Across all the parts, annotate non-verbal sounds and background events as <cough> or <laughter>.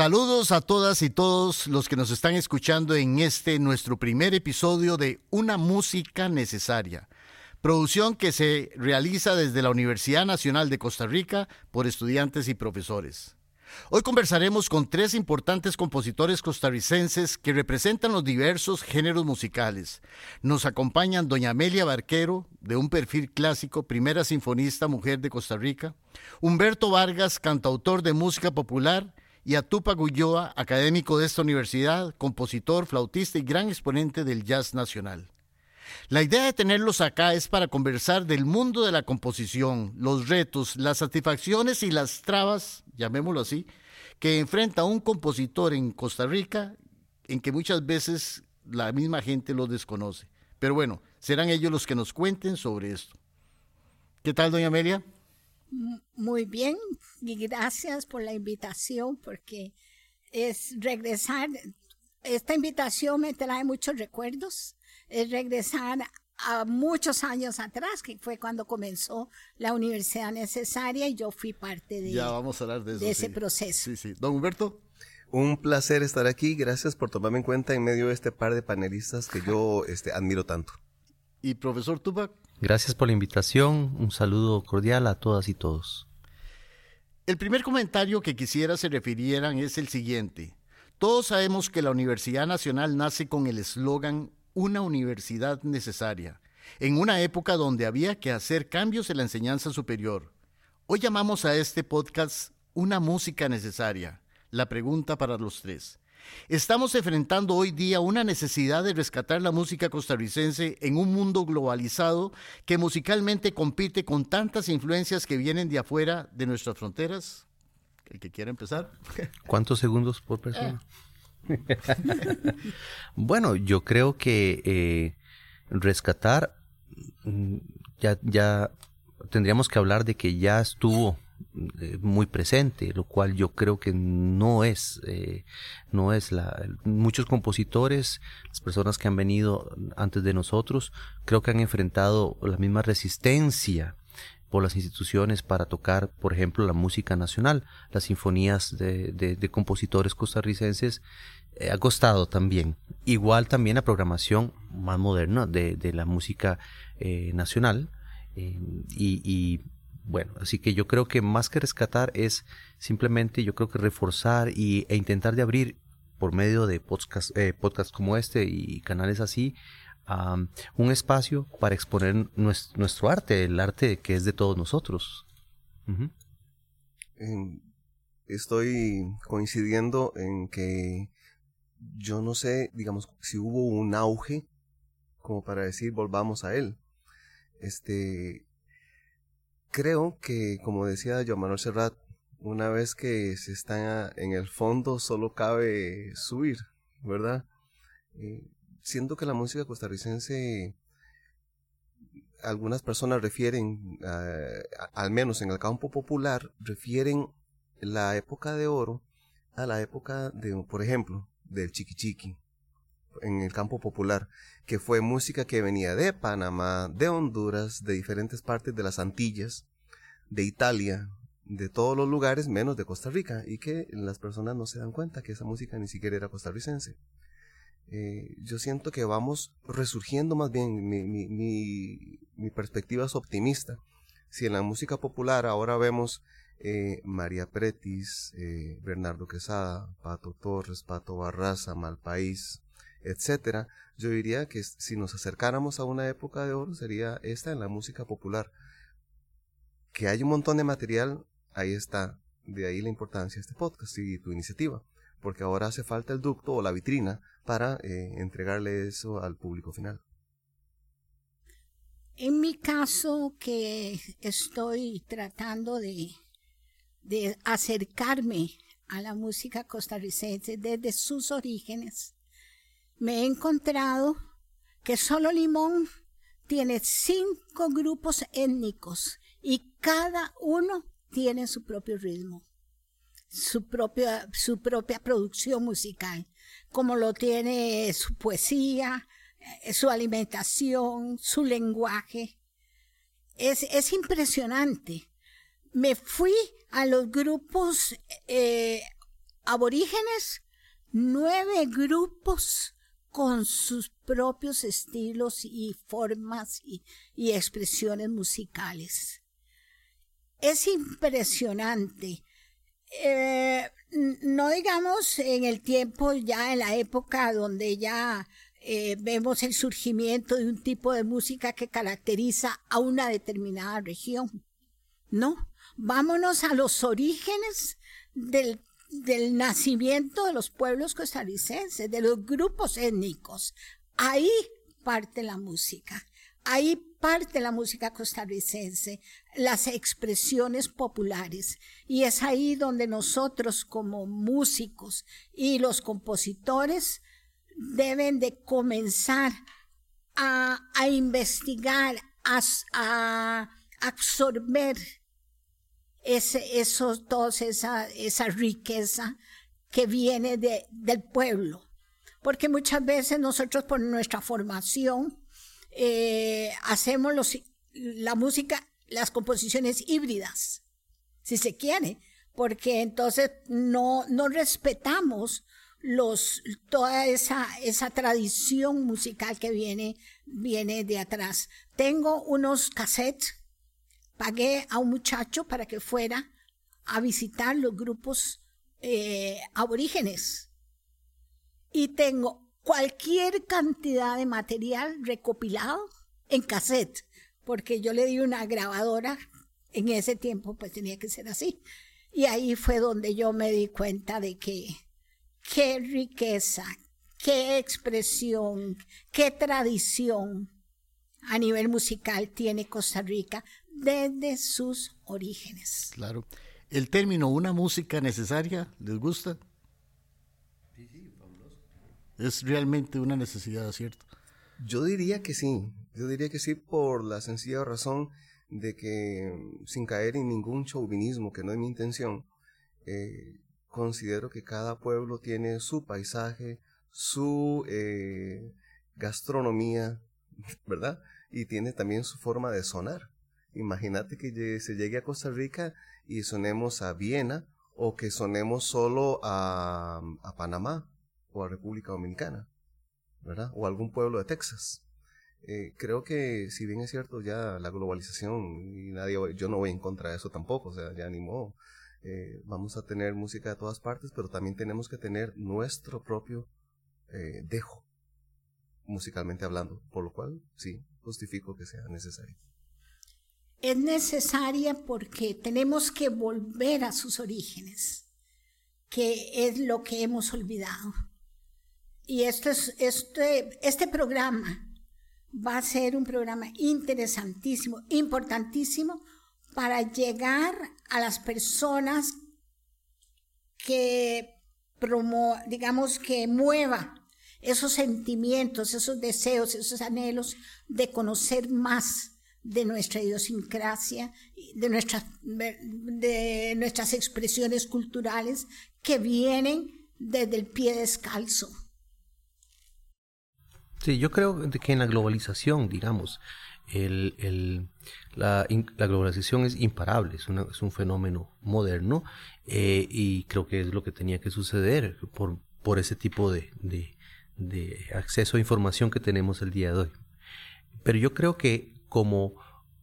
Saludos a todas y todos los que nos están escuchando en este nuestro primer episodio de Una Música Necesaria, producción que se realiza desde la Universidad Nacional de Costa Rica por estudiantes y profesores. Hoy conversaremos con tres importantes compositores costarricenses que representan los diversos géneros musicales. Nos acompañan doña Amelia Barquero, de un perfil clásico, primera sinfonista mujer de Costa Rica, Humberto Vargas, cantautor de música popular, y a Tupac Ulloa, académico de esta universidad, compositor, flautista y gran exponente del jazz nacional. La idea de tenerlos acá es para conversar del mundo de la composición, los retos, las satisfacciones y las trabas, llamémoslo así, que enfrenta un compositor en Costa Rica en que muchas veces la misma gente lo desconoce. Pero bueno, serán ellos los que nos cuenten sobre esto. ¿Qué tal, doña Amelia? Muy bien, y gracias por la invitación, porque es regresar, esta invitación me trae muchos recuerdos, regresar a muchos años atrás, que fue cuando comenzó la universidad necesaria y yo fui parte de, ya vamos a hablar de, ese proceso. Sí, sí. Don Humberto. Un placer estar aquí, gracias por tomarme en cuenta en medio de este par de panelistas que yo este, admiro tanto. ¿Y profesor Tupac? Gracias por la invitación. Un saludo cordial a todas y todos. El primer comentario que quisiera se refirieran es el siguiente. Todos sabemos que la Universidad Nacional nace con el eslogan Una universidad necesaria, en una época donde había que hacer cambios en la enseñanza superior. Hoy llamamos a este podcast Una música necesaria. La pregunta para los tres. Estamos enfrentando hoy día una necesidad de rescatar la música costarricense en un mundo globalizado que musicalmente compite con tantas influencias que vienen de afuera de nuestras fronteras. El que quiera empezar. ¿Cuántos segundos por persona? <laughs> bueno, yo creo que eh, rescatar mm, ya, ya tendríamos que hablar de que ya estuvo eh, muy presente, lo cual yo creo que no es, eh, no es la, muchos compositores, las personas que han venido antes de nosotros, creo que han enfrentado la misma resistencia por las instituciones para tocar, por ejemplo, la música nacional, las sinfonías de, de, compositores costarricenses, eh, ha costado también. Igual también la programación más moderna de, de la música nacional. y, y bueno, así que yo creo que más que rescatar es simplemente yo creo que reforzar y, e intentar de abrir por medio de podcasts eh, como este y canales así un espacio para exponer nuestro, arte, el arte que es de todos nosotros. Estoy coincidiendo en que yo no sé, digamos, si hubo un auge como para decir volvamos a él. Este, creo que, como decía Joan Manuel Serrat, una vez que se está en el fondo solo cabe subir, ¿verdad? Eh, siento que la música costarricense, algunas personas refieren, al menos en el campo popular, refieren la época de oro a la época de, por ejemplo, del chiqui en el campo popular, que fue música que venía de Panamá, de Honduras, de diferentes partes de las Antillas, de Italia, de todos los lugares menos de Costa Rica, y que las personas no se dan cuenta que esa música ni siquiera era costarricense. Eh, yo siento que vamos resurgiendo más bien, mi, mi, mi, perspectiva es optimista. Si en la música popular ahora vemos eh, María Pretis, eh, Bernardo Quesada, Pato Torres, Pato Barraza, Malpaís, etcétera, yo diría que si nos acercáramos a una época de oro sería esta en la música popular. Que hay un montón de material, ahí está. De ahí la importancia de este podcast y tu iniciativa, porque ahora hace falta el ducto o la vitrina para eh, entregarle eso al público final. En mi caso, que estoy tratando de, de acercarme a la música costarricense desde sus orígenes, me he encontrado que solo Limón tiene cinco grupos étnicos y cada uno tiene su propio ritmo, su propia, su propia producción musical. Como lo tiene su poesía, eh, su alimentación, su lenguaje. Es, es impresionante. Me fui a los grupos eh, aborígenes, nueve grupos con sus propios estilos y formas y, expresiones musicales. Es impresionante. Eh, no digamos en el tiempo, ya en la época donde ya eh, vemos el surgimiento de un tipo de música que caracteriza a una determinada región. No, vámonos a los orígenes del del nacimiento de los pueblos costarricenses, de los grupos étnicos. Ahí parte la música, ahí parte la música costarricense, las expresiones populares. Y es ahí donde nosotros como músicos y los compositores deben de comenzar a, investigar, a absorber ese, eso, esa, esa riqueza que viene de, del pueblo. Porque muchas veces nosotros por nuestra formación eh, hacemos los, la música, las composiciones híbridas, si se quiere, porque entonces no, no respetamos los, toda esa, esa tradición musical que viene, viene de atrás. Tengo unos cassettes pagué a un muchacho para que fuera a visitar los grupos eh, aborígenes. Y tengo cualquier cantidad de material recopilado en cassette, porque yo le di una grabadora, en ese tiempo pues tenía que ser así. Y ahí fue donde yo me di cuenta de que qué riqueza, qué expresión, qué tradición a nivel musical tiene Costa Rica desde sus orígenes. Claro. El término una música necesaria, ¿les gusta? Sí, sí, fabuloso. Es realmente una necesidad, ¿cierto? Yo diría que sí. Yo diría que sí por la sencilla razón de que, sin caer en ningún chauvinismo, que no es mi intención, eh, considero que cada pueblo tiene su paisaje, su eh, gastronomía, <laughs> ¿verdad? Y tiene también su forma de sonar. Imagínate que se llegue a Costa Rica y sonemos a Viena o que sonemos solo a, a Panamá o a República Dominicana, ¿verdad? O algún pueblo de Texas. Eh, creo que si bien es cierto ya la globalización y nadie yo no voy en contra de eso tampoco o sea ya ni eh, vamos a tener música de todas partes pero también tenemos que tener nuestro propio eh, dejo musicalmente hablando por lo cual sí justifico que sea necesario es necesaria porque tenemos que volver a sus orígenes, que es lo que hemos olvidado. Y esto es, este, este programa va a ser un programa interesantísimo, importantísimo para llegar a las personas que promo, digamos que mueva esos sentimientos, esos deseos, esos anhelos de conocer más de nuestra idiosincrasia, de nuestras, de nuestras expresiones culturales que vienen desde el pie descalzo. Sí, yo creo que en la globalización, digamos, el, el, la, la, globalización es imparable, es, es un fenómeno moderno eh, y creo que es lo que tenía que suceder por, por ese tipo de, de, de acceso a información que tenemos el día de hoy. Pero yo creo que como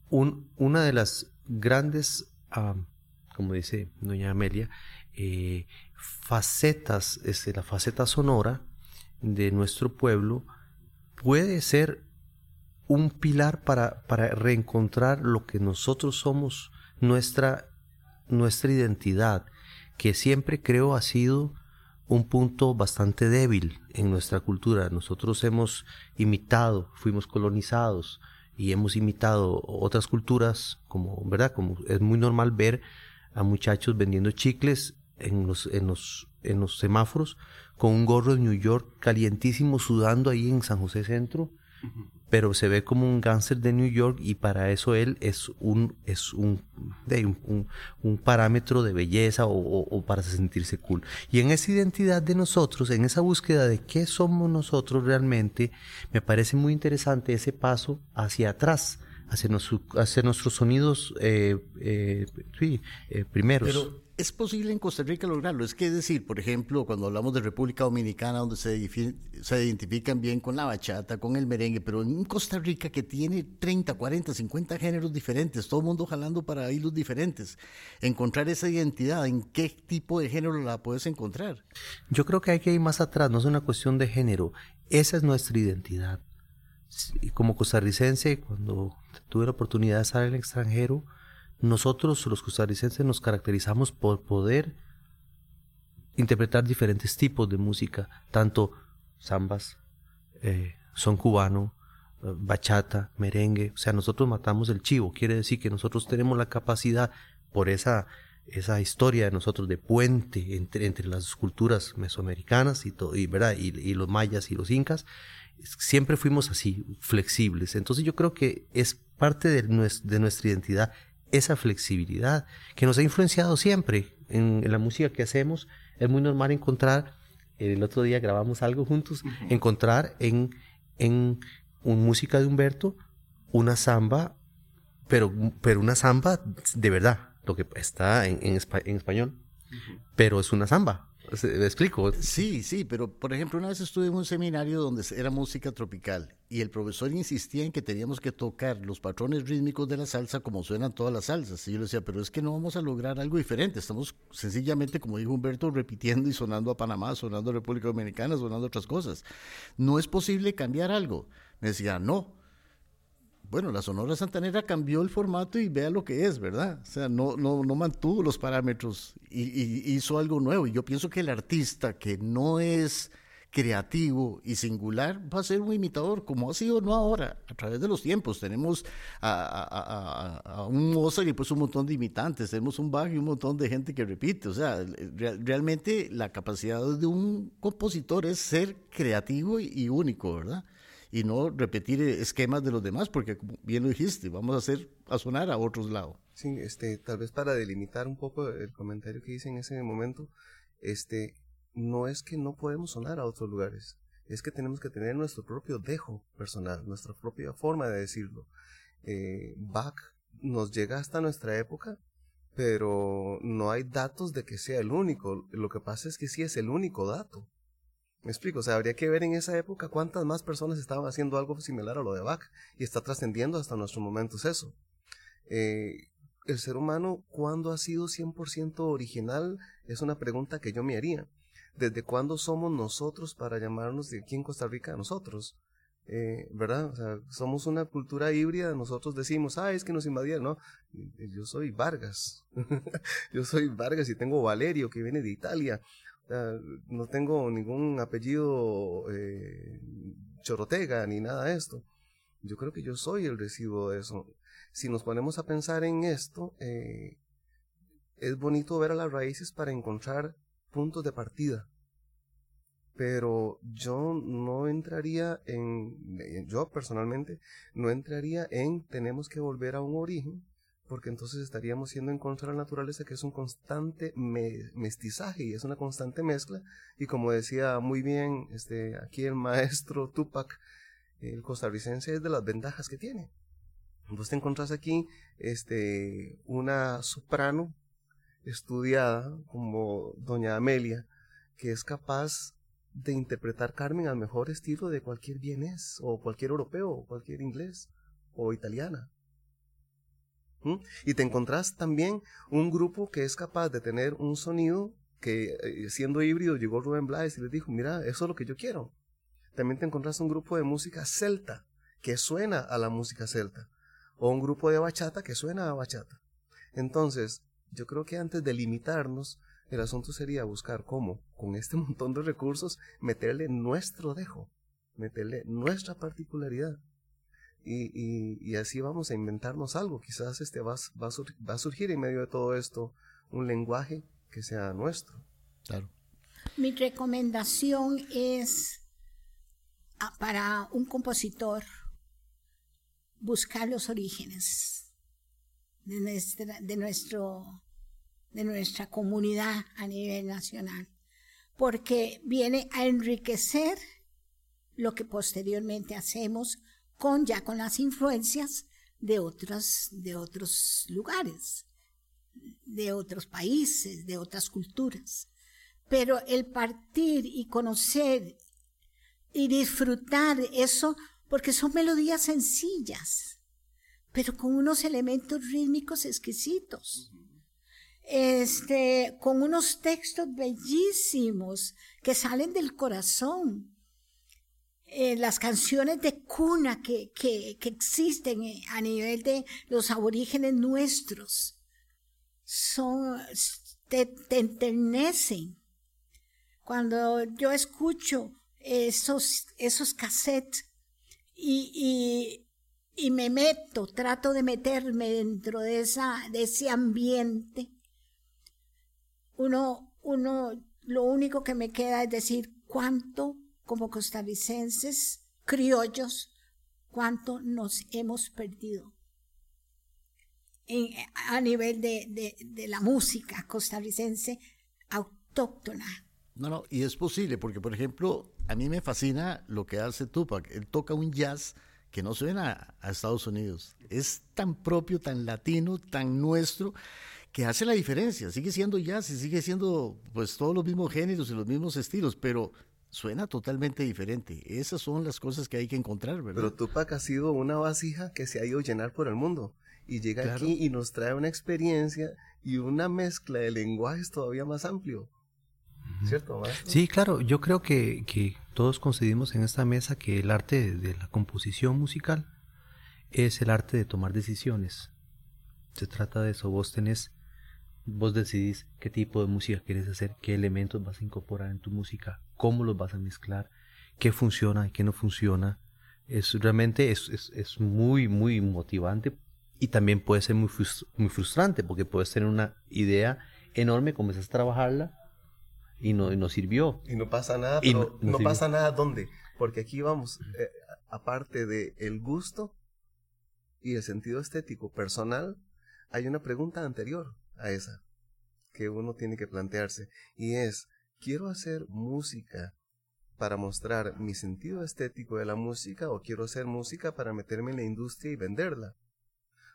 un, una de las grandes, como dice doña Amelia, eh, facetas, este, la faceta sonora de nuestro pueblo puede ser un pilar para, para reencontrar lo que nosotros somos, nuestra, nuestra identidad, que siempre creo ha sido un punto bastante débil en nuestra cultura. Nosotros hemos imitado, fuimos colonizados, y hemos imitado otras culturas, como, ¿verdad? Como es muy normal ver a muchachos vendiendo chicles en los, en los, en los semáforos con un gorro de New York calientísimo sudando ahí en San José Centro. pero se ve como un gánster de New York y para eso él es un, es un, un, un, parámetro de belleza o, o, para sentirse cool. Y en esa identidad de nosotros, en esa búsqueda de qué somos nosotros realmente, me parece muy interesante ese paso hacia atrás, hacia, hacia nuestros sonidos eh, eh, sí, eh, primeros. ¿Es posible en Costa Rica lograrlo? Es que decir, por ejemplo, cuando hablamos de República Dominicana, donde se, se identifican bien con la bachata, con el merengue, pero en Costa Rica que tiene 30, 40, 50 géneros diferentes, todo el mundo jalando para hilos diferentes, encontrar esa identidad, ¿en qué tipo de género la puedes encontrar? Yo creo que hay que ir más atrás, no es una cuestión de género, esa es nuestra identidad. Como costarricense, cuando tuve la oportunidad de estar en el extranjero, nosotros los costarricenses nos caracterizamos por poder interpretar diferentes tipos de música, tanto zambas, eh, son cubano, eh, bachata, merengue, o sea, nosotros matamos el chivo, quiere decir que nosotros tenemos la capacidad por esa, esa historia de nosotros de puente entre, entre las culturas mesoamericanas y, todo, y, ¿verdad? Y, los mayas y los incas, siempre fuimos así, flexibles. Entonces yo creo que es parte de, de nuestra identidad esa flexibilidad que nos ha influenciado siempre en, la música que hacemos. Es muy normal encontrar, el otro día grabamos algo juntos, encontrar en, en un música de Humberto una samba, pero, pero una samba de verdad, lo que está en, en, español, pero es una samba. ¿Me explico? Sí, sí, pero por ejemplo, una vez estuve en un seminario donde era música tropical y el profesor insistía en que teníamos que tocar los patrones rítmicos de la salsa como suenan todas las salsas. Y yo le decía, pero es que no vamos a lograr algo diferente. Estamos sencillamente, como dijo Humberto, repitiendo y sonando a Panamá, sonando a República Dominicana, sonando otras cosas. No es posible cambiar algo. Me decía, no, bueno, la Sonora Santanera cambió el formato y vea lo que es, ¿verdad? O sea, no, no, no mantuvo los parámetros y, hizo algo nuevo. Y yo pienso que el artista que no es creativo y singular va a ser un imitador, como ha sido no ahora, a través de los tiempos. Tenemos a, un Mozart y pues un montón de imitantes, tenemos un Bach y un montón de gente que repite. O sea, realmente la capacidad de un compositor es ser creativo y único, ¿verdad? Y no repetir esquemas de los demás, porque como bien lo dijiste, vamos a hacer a sonar a otros lados. Sí, este, tal vez para delimitar un poco el comentario que hice en ese momento, este, no es que no podemos sonar a otros lugares, es que tenemos que tener nuestro propio dejo personal, nuestra propia forma de decirlo. Eh, Bach nos llega hasta nuestra época, pero no hay datos de que sea el único. Lo que pasa es que sí es el único dato. Me explico, o sea, habría que ver en esa época cuántas más personas estaban haciendo algo similar a lo de Bach y está trascendiendo hasta nuestros momentos eso. Eh, el ser humano, ¿cuándo ha sido 100% original? Es una pregunta que yo me haría. ¿Desde cuándo somos nosotros para llamarnos de aquí en Costa Rica a nosotros? Eh, ¿Verdad? O sea, somos una cultura híbrida, nosotros decimos, ah, es que nos invadieron, ¿no? Yo soy Vargas, <laughs> yo soy Vargas y tengo Valerio que viene de Italia, no tengo ningún apellido eh, chorotega ni nada de esto. Yo creo que yo soy el residuo de eso. Si nos ponemos a pensar en esto, eh, es bonito ver a las raíces para encontrar puntos de partida. Pero yo no entraría en, yo personalmente, no entraría en tenemos que volver a un origen, porque entonces estaríamos siendo en contra de la naturaleza, que es un constante mestizaje y es una constante mezcla. Y como decía muy bien este, aquí el maestro Tupac, el costarricense es de las ventajas que tiene. Vos te encontrás aquí este, una soprano estudiada como doña Amelia, que es capaz de interpretar Carmen al mejor estilo de cualquier vienés, o cualquier europeo, o cualquier inglés, o italiana. Y te encontrás también un grupo que es capaz de tener un sonido que eh, siendo híbrido llegó Rubén Blades y les dijo, mira, eso es lo que yo quiero. También te encontrás un grupo de música celta que suena a la música celta. O un grupo de bachata que suena a bachata. Entonces, yo creo que antes de limitarnos, el asunto sería buscar cómo, con este <laughs> montón de recursos, meterle nuestro dejo, meterle nuestra particularidad y, así vamos a inventarnos algo. Quizás este va, va, a surgir en medio de todo esto un lenguaje que sea nuestro. Claro. Mi recomendación es para un compositor buscar los orígenes de nuestra, de nuestro, de nuestra comunidad a nivel nacional, porque viene a enriquecer lo que posteriormente hacemos con ya con las influencias de otros, de otros lugares, de otros países, de otras culturas. Pero el partir y conocer y disfrutar eso, porque son melodías sencillas, pero con unos elementos rítmicos exquisitos. Este, con unos textos bellísimos que salen del corazón. Eh, las canciones de cuna que, que, que existen eh, a nivel de los aborígenes nuestros son, te, te enternecen. Cuando yo escucho esos, esos cassettes y, y, me meto, trato de meterme dentro de, esa, de ese ambiente, uno, uno, lo único que me queda es decir cuánto como costarricenses, criollos, cuánto nos hemos perdido a nivel de, de, la música costarricense autóctona. No, no, y es posible, porque por ejemplo, a mí me fascina lo que hace Tupac. Él toca un jazz que no suena a Estados Unidos. Es tan propio, tan latino, tan nuestro, que hace la diferencia. Sigue siendo jazz y sigue siendo pues todos los mismos géneros y los mismos estilos, pero suena totalmente diferente. Esas son las cosas que hay que encontrar, ¿verdad? Pero Tupac ha sido una vasija que se ha ido a llenar por el mundo. Y llega aquí y nos trae una experiencia y una mezcla de lenguajes todavía más amplio. ¿Cierto, Sí, claro, yo creo que, que, todos coincidimos en esta mesa que el arte de, la composición musical es el arte de tomar decisiones. Se trata de eso, vos tenés, vos decidís qué tipo de música quieres hacer, qué elementos vas a incorporar en tu música, cómo los vas a mezclar, qué funciona y qué no funciona. Es realmente es, es, es muy, muy motivante y también puede ser muy, muy frustrante porque puedes tener una idea enorme, comienzas a trabajarla y no, y no sirvió. Y no pasa nada, pero no, pasa nada ¿dónde? Porque aquí vamos, eh, aparte de el gusto y el sentido estético personal, hay una pregunta anterior a esa que uno tiene que plantearse y es, ¿quiero hacer música para mostrar mi sentido estético de la música o quiero hacer música para meterme en la industria y venderla?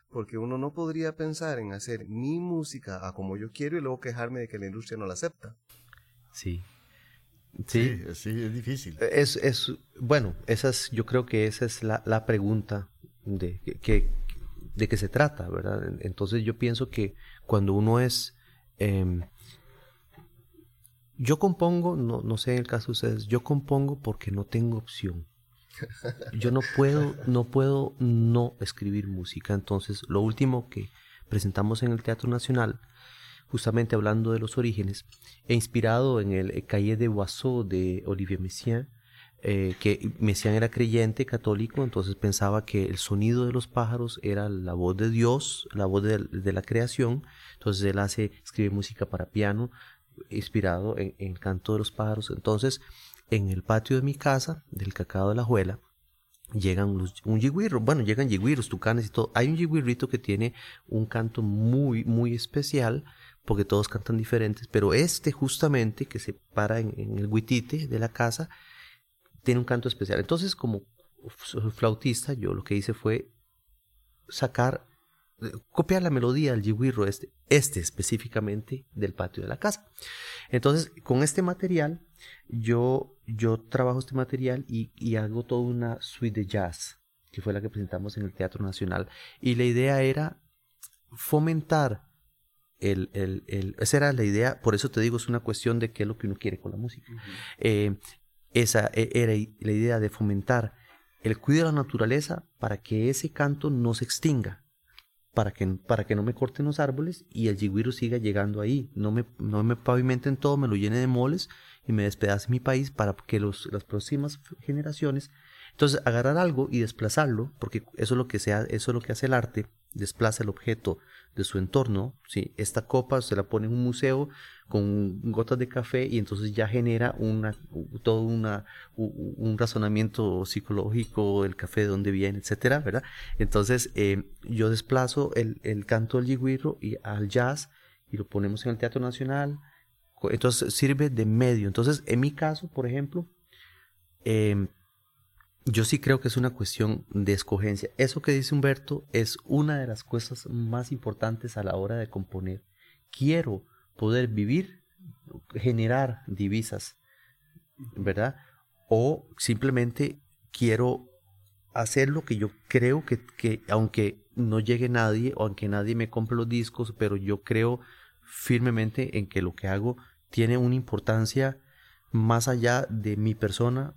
Porque uno no podría pensar en hacer mi música a como yo quiero y luego quejarme de que la industria no la acepta. Sí. Sí, sí, es difícil. Es, es, bueno, esas, yo creo que esa es la, la pregunta de que, de qué se trata, ¿verdad? Entonces yo pienso que cuando uno es... Em, yo compongo, no, sé en el caso de ustedes, yo compongo porque no tengo opción. Yo no puedo, no puedo no escribir música. Entonces, lo último que presentamos en el Teatro Nacional justamente hablando de los orígenes, e inspirado en el Cahiers de Boisseau de Olivier Messiaen, eh, que Messiaen era creyente católico, entonces pensaba que el sonido de los pájaros era la voz de Dios, la voz de, la creación, entonces él hace, escribe música para piano, inspirado en, el canto de los pájaros, entonces en el patio de mi casa, del cacao de la Juela, llegan un yigüirro, bueno, llegan yigüirros, tucanes y todo. Hay un yigüirrito que tiene un canto muy, muy especial, porque todos cantan diferentes, pero este justamente que se para en, el huitite de la casa tiene un canto especial. Entonces, como flautista, yo lo que hice fue sacar, eh, copiar la melodía del yigüirro este, este específicamente del patio de la casa. Entonces, con este material, yo, yo trabajo este material y, y hago toda una suite de jazz, que fue la que presentamos en el Teatro Nacional. Y la idea era fomentar el, el, el, esa era la idea, por eso te digo, es una cuestión de qué es lo que uno quiere con la música. Eh, esa e, era la idea de fomentar el cuidado de la naturaleza para que ese canto no se extinga, para que, para que no me corten los árboles y el yigüiro siga llegando ahí, no me, no me pavimenten todo, me lo llene de moles y me despedace mi país para que los, las próximas generaciones entonces, agarrar algo y desplazarlo, porque eso es lo que sea, eso es lo que hace el arte, desplaza el objeto de su entorno, ¿sí? esta copa se la pone en un museo con gotas de café y entonces ya genera una, todo una, un razonamiento psicológico, el café de dónde viene, etcétera, ¿verdad? Entonces eh, yo desplazo el, el canto del yigüirro y al jazz y lo ponemos en el Teatro Nacional, entonces sirve de medio. Entonces, en mi caso, por ejemplo, em, yo sí creo que es una cuestión de escogencia. Eso que dice Humberto es una de las cosas más importantes a la hora de componer. Quiero poder vivir, generar divisas, ¿verdad? O simplemente quiero hacer lo que yo creo que, que aunque no llegue nadie o aunque nadie me compre los discos, pero yo creo firmemente en que lo que hago tiene una importancia más allá de mi persona,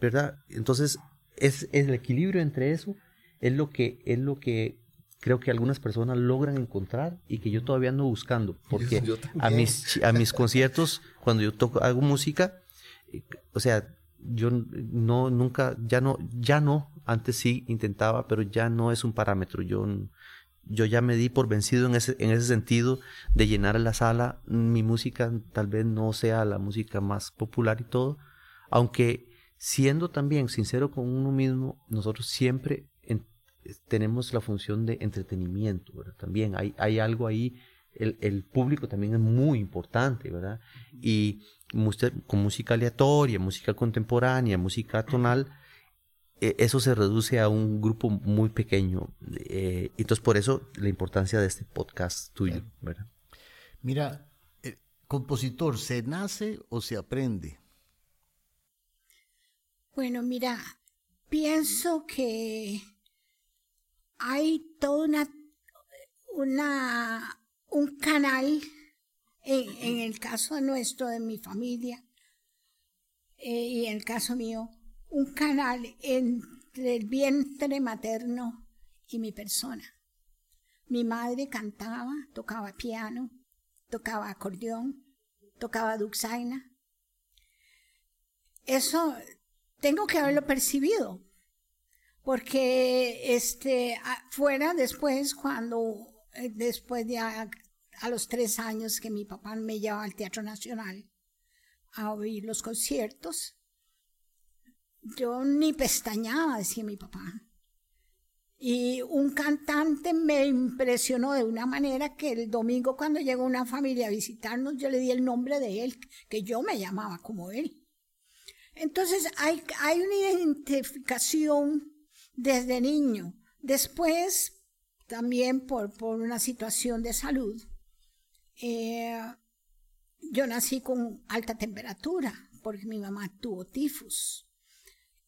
¿verdad? Entonces, es, el equilibrio entre eso, es lo que, es lo que creo que algunas personas logran encontrar y que yo todavía ando buscando, <laughs> porque a mis, a mis conciertos, cuando yo toco, hago música, o sea, yo no, nunca, ya no, ya no, antes sí intentaba, pero ya no es un parámetro, yo yo ya me di por vencido en ese, en ese sentido de llenar la sala. Mi música tal vez no sea la música más popular y todo, aunque siendo también sincero con uno mismo, nosotros siempre tenemos la función de entretenimiento, ¿verdad? También hay, hay algo ahí, el, el, público también es muy importante, ¿verdad? Y con música aleatoria, música contemporánea, música tonal, e, eso se reduce a un grupo muy pequeño. Eh, entonces, por eso la importancia de este podcast tuyo, ¿verdad? Mira, el compositor, ¿se nace o se aprende? Bueno, mira, pienso que hay toda una, una un canal en, el caso nuestro, de mi familia, eh, y en el caso mío, un canal entre el vientre materno y mi persona. Mi madre cantaba, tocaba piano, tocaba acordeón, tocaba duxaina. Eso tengo que haberlo percibido, porque este, fuera después, cuando, eh, después de a, los tres años que mi papá me llevaba al Teatro Nacional a oír los conciertos, yo ni pestañaba, decía mi papá. Y un cantante me impresionó de una manera que el domingo cuando llegó una familia a visitarnos, yo le di el nombre de él, que yo me llamaba como él. Entonces hay, hay una identificación desde niño. Después, también por, por una situación de salud, eh, yo nací con alta temperatura porque mi mamá tuvo tifus.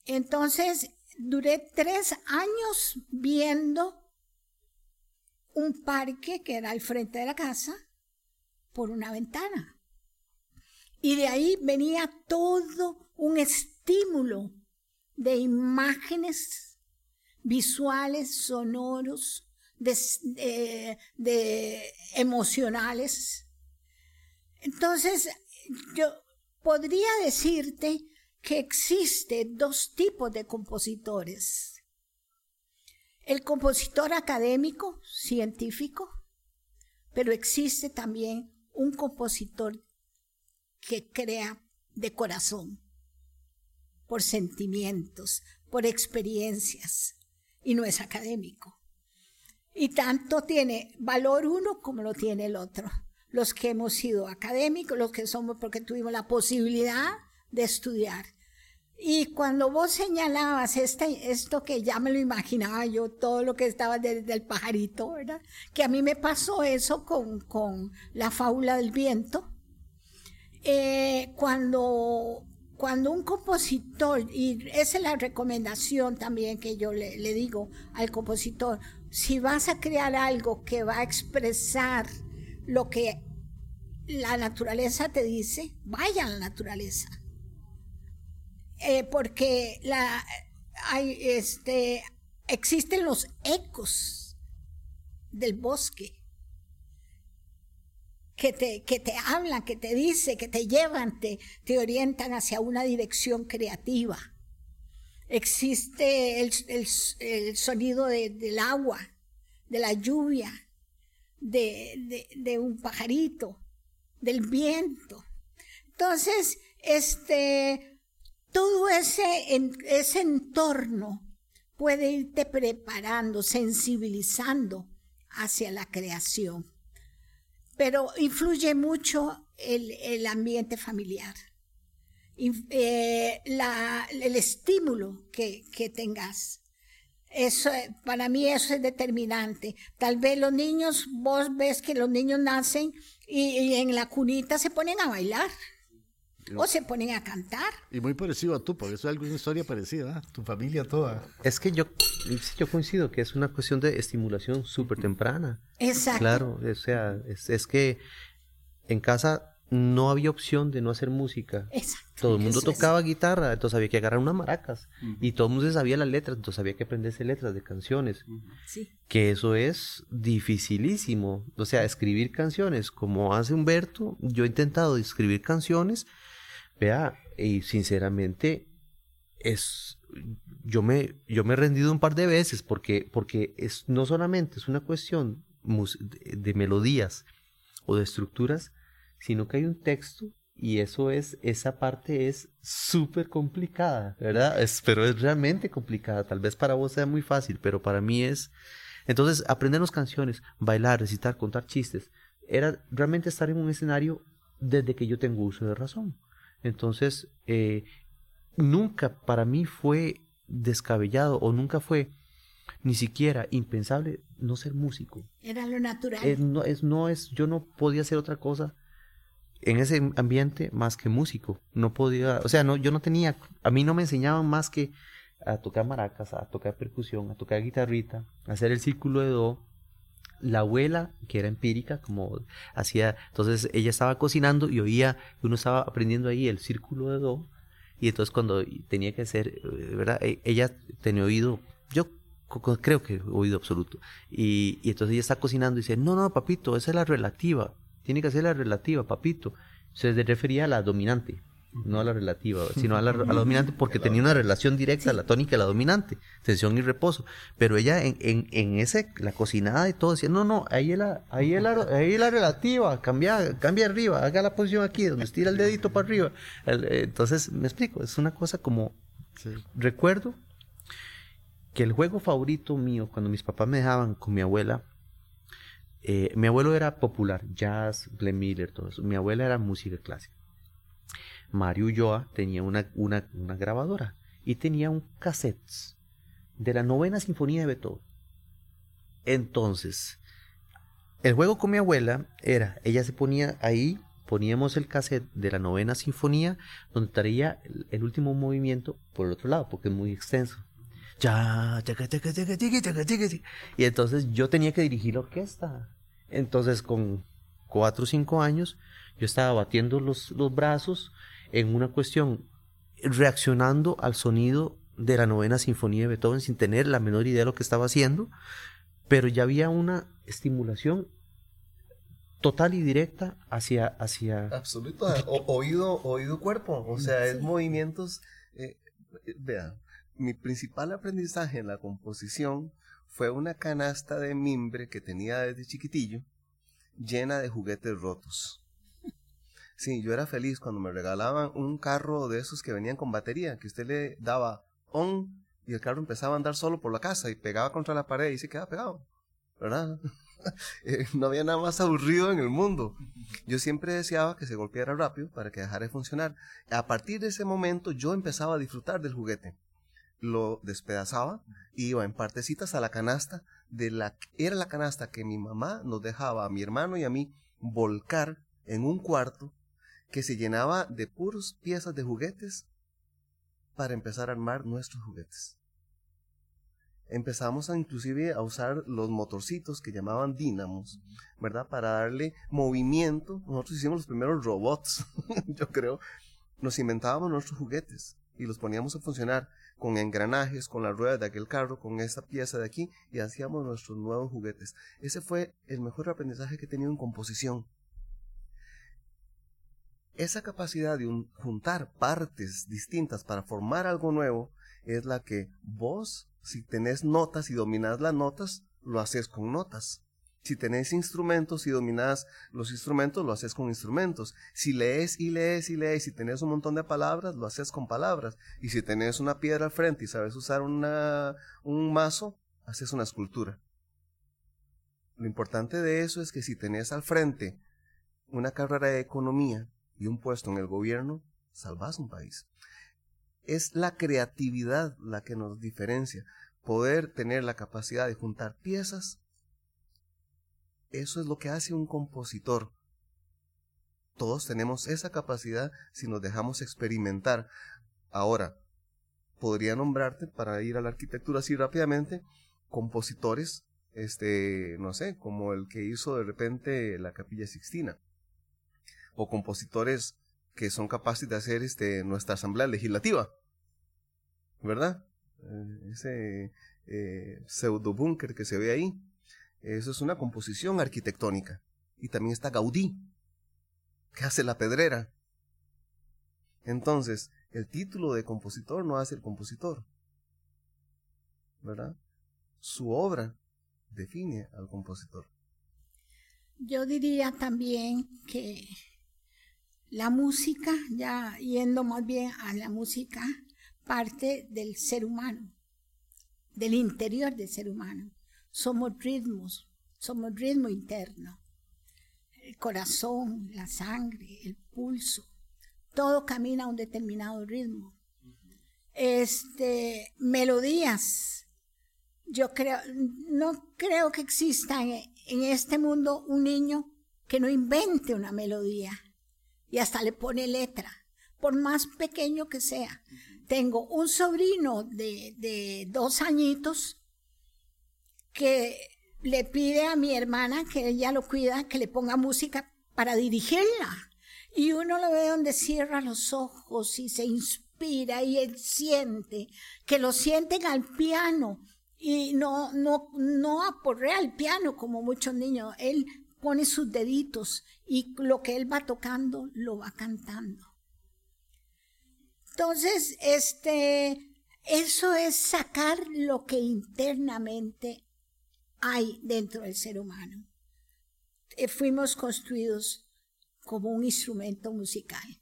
Entonces, duré tres años viendo un parque que era al frente de la casa por una ventana. Y de ahí venía todo un estímulo de imágenes visuales, sonoros, de, de emocionales. Entonces, yo podría decirte que existe dos tipos de compositores. El compositor académico, científico, pero existe también un compositor que crea de corazón, por sentimientos, por experiencias, y no es académico. Y tanto tiene valor uno como lo tiene el otro. Los que hemos sido académicos, los que somos porque tuvimos la posibilidad de estudiar. Y cuando vos señalabas este, esto que ya me lo imaginaba yo, todo lo que estaba desde el pajarito, ¿verdad? Que a mí me pasó eso con, con la fábula del viento. Eh, cuando, cuando un compositor, y esa es la recomendación también que yo le, digo al compositor, si vas a crear algo que va a expresar lo que la naturaleza te dice, vaya a la naturaleza. Eh, porque hay, este, existen los ecos del bosque que te, que te hablan, que te dicen, que te llevan, te, te orientan hacia una dirección creativa. Existe el, el, sonido del agua, de la lluvia, de, de, un pajarito, del viento. Entonces, este, todo ese, ese entorno puede irte preparando, sensibilizando hacia la creación. Pero influye mucho el, ambiente familiar, eh, el estímulo que, que tengas. Eso, para mí eso es determinante. Tal vez los niños, vos ves que los niños nacen y, en la cunita se ponen a bailar. O se ponen a cantar. Y muy parecido a tú, porque eso es alguna historia parecida, ¿eh? tu familia toda. Es que yo, yo coincido que es una cuestión de estimulación súper temprana. Exacto. Claro, o sea, es, es que en casa no había opción de no hacer música. Exacto. Todo el mundo tocaba guitarra, entonces había que agarrar unas maracas. Y todo el mundo sabía las letras, entonces había que aprenderse letras de canciones. Sí. Que eso es dificilísimo. O sea, escribir canciones, como hace Humberto, yo he intentado escribir canciones, vea, y sinceramente es yo me yo me he rendido un par de veces porque porque es no solamente es una cuestión de melodías o de estructuras sino que hay un texto y eso es, esa parte es súper complicada, ¿verdad? Es, pero es realmente complicada. Tal vez para vos sea muy fácil, pero para mí es... Entonces, aprendernos canciones, bailar, recitar, contar chistes, era realmente estar en un escenario desde que yo tengo uso de razón. Entonces, eh, nunca para mí fue descabellado o nunca fue ni siquiera impensable no ser músico. Era lo natural. no, es, no es, yo no podía hacer otra cosa en ese ambiente más que músico. No podía, o sea, no, yo no tenía, a mí no me enseñaban más que a tocar maracas, a tocar percusión, a tocar guitarrita, a hacer el círculo de do. La abuela, que era empírica, como hacía, entonces ella estaba cocinando y oía, uno estaba aprendiendo ahí el círculo de do, y entonces cuando tenía que hacer, eh, ¿verdad? E, ella tenía oído, yo creo que oído absoluto, y, y entonces ella está cocinando y dice, no, no, papito, esa es la relativa, tiene que ser la relativa, papito. Se refería a la dominante, no a la relativa, sino a la, dominante porque tenía una relación directa, la tónica y la dominante, tensión y reposo. Pero ella en, en, en ese, la cocinada y todo, decía, no, no, ahí es la, ahí es la, ahí la relativa, cambia, cambia arriba, haga la posición aquí, donde estira el dedito para arriba. entonces, me explico, es una cosa como, recuerdo que el juego favorito mío, cuando mis papás me dejaban con mi abuela, eh, mi abuelo era popular, jazz, Glenn Miller, todo eso. Mi abuela era música clásica. Mario Ulloa tenía una, una, una grabadora y tenía un cassette de la novena sinfonía de Beethoven. Entonces, el juego con mi abuela era, ella se ponía ahí, poníamos el cassette de la novena sinfonía, donde estaría el, último movimiento por el otro lado, porque es muy extenso. Y entonces yo tenía que dirigir la orquesta. Entonces con cuatro o cinco años yo estaba batiendo los, los brazos en una cuestión, reaccionando al sonido de la novena sinfonía de Beethoven sin tener la menor idea de lo que estaba haciendo, pero ya había una estimulación total y directa hacia... hacia... Absoluto, oído, oído cuerpo, o sea, es movimientos... Eh, vean, mi principal aprendizaje en la composición fue una canasta de mimbre que tenía desde chiquitillo, llena de juguetes rotos. Sí, yo era feliz cuando me regalaban un carro de esos que venían con batería, que usted le daba on y el carro empezaba a andar solo por la casa y pegaba contra la pared y se quedaba pegado, ¿verdad? <laughs> Eh, no había nada más aburrido en el mundo. Yo siempre deseaba que se golpeara rápido para que dejara de funcionar. A partir de ese momento yo empezaba a disfrutar del juguete lo despedazaba iba en partecitas a la canasta de la era la canasta que mi mamá nos dejaba a mi hermano y a mí volcar en un cuarto que se llenaba de puros piezas de juguetes para empezar a armar nuestros juguetes. Empezamos a inclusive a usar los motorcitos que llamaban dínamos, ¿verdad? Para darle movimiento. Nosotros hicimos los primeros robots, <laughs> yo creo. Nos inventábamos nuestros juguetes y los poníamos a funcionar con engranajes, con las ruedas de aquel carro, con esa pieza de aquí y hacíamos nuestros nuevos juguetes. Ese fue el mejor aprendizaje que he tenido en composición. Esa capacidad de juntar partes distintas para formar algo nuevo es la que vos, si tenés notas y dominás las notas, lo haces con notas. Si tenés instrumentos y dominás los instrumentos, lo haces con instrumentos. Si lees y lees y lees y tenés un montón de palabras, lo haces con palabras. Y si tenés una piedra al frente y sabes usar una, un mazo, haces una escultura. Lo importante de eso es que si tenés al frente una carrera de economía y un puesto en el gobierno, salvás un país. Es la creatividad la que nos diferencia. Poder tener la capacidad de juntar piezas, eso es lo que hace un compositor. Todos tenemos esa capacidad si nos dejamos experimentar. Ahora, podría nombrarte, para ir a la arquitectura así rápidamente, compositores, este, no sé, como el que hizo de repente la Capilla Sixtina, o compositores que son capaces de hacer este, nuestra asamblea legislativa, ¿verdad? Eh, ese eh, pseudo búnker que se ve ahí, eso es una composición arquitectónica. Y también está Gaudí, que hace la pedrera. Entonces, el título de compositor no hace el compositor, ¿verdad? Su obra define al compositor. Yo diría también que la música, ya yendo más bien a la música, parte del ser humano, del interior del ser humano. Somos ritmos, somos ritmo interno. El corazón, la sangre, el pulso, todo camina a un determinado ritmo. Este, melodías. Yo creo, no creo que exista en este mundo un niño que no invente una melodía y hasta le pone letra, por más pequeño que sea. Tengo un sobrino de, de dos añitos que le pide a mi hermana, que ella lo cuida, que le ponga música para dirigirla. Y uno lo ve donde cierra los ojos y se inspira y él siente, que lo sienten al piano y no, no, no aporrea al piano como muchos niños. Él pone sus deditos y lo que él va tocando lo va cantando. Entonces, este, eso es sacar lo que internamente hay dentro del ser humano. Eh, fuimos construidos como un instrumento musical.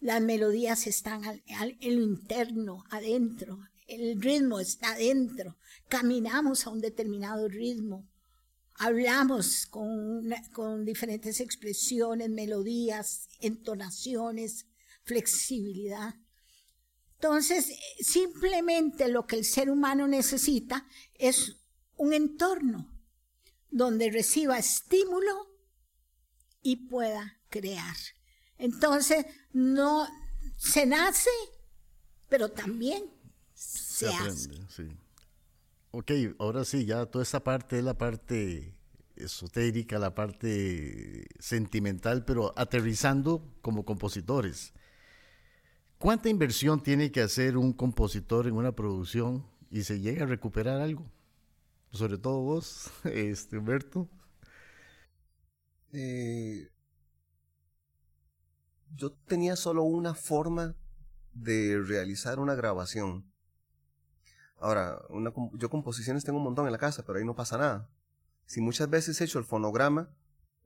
Las melodías están en lo interno, adentro. El ritmo está adentro. Caminamos a un determinado ritmo. Hablamos con, con diferentes expresiones, melodías, entonaciones, flexibilidad. Entonces, simplemente lo que el ser humano necesita es un entorno donde reciba estímulo y pueda crear. Entonces, no se nace, pero también se, hace. Ok, ahora sí, ya toda esta parte es la parte esotérica, la parte sentimental, pero aterrizando como compositores. ¿Cuánta inversión tiene que hacer un compositor en una producción y se llega a recuperar algo? Sobre todo vos, <laughs> este, Humberto. Eh, yo tenía solo una forma de realizar una grabación. Ahora, una, yo composiciones tengo un montón en la casa, pero ahí no pasa nada. Si muchas veces he hecho el fonograma,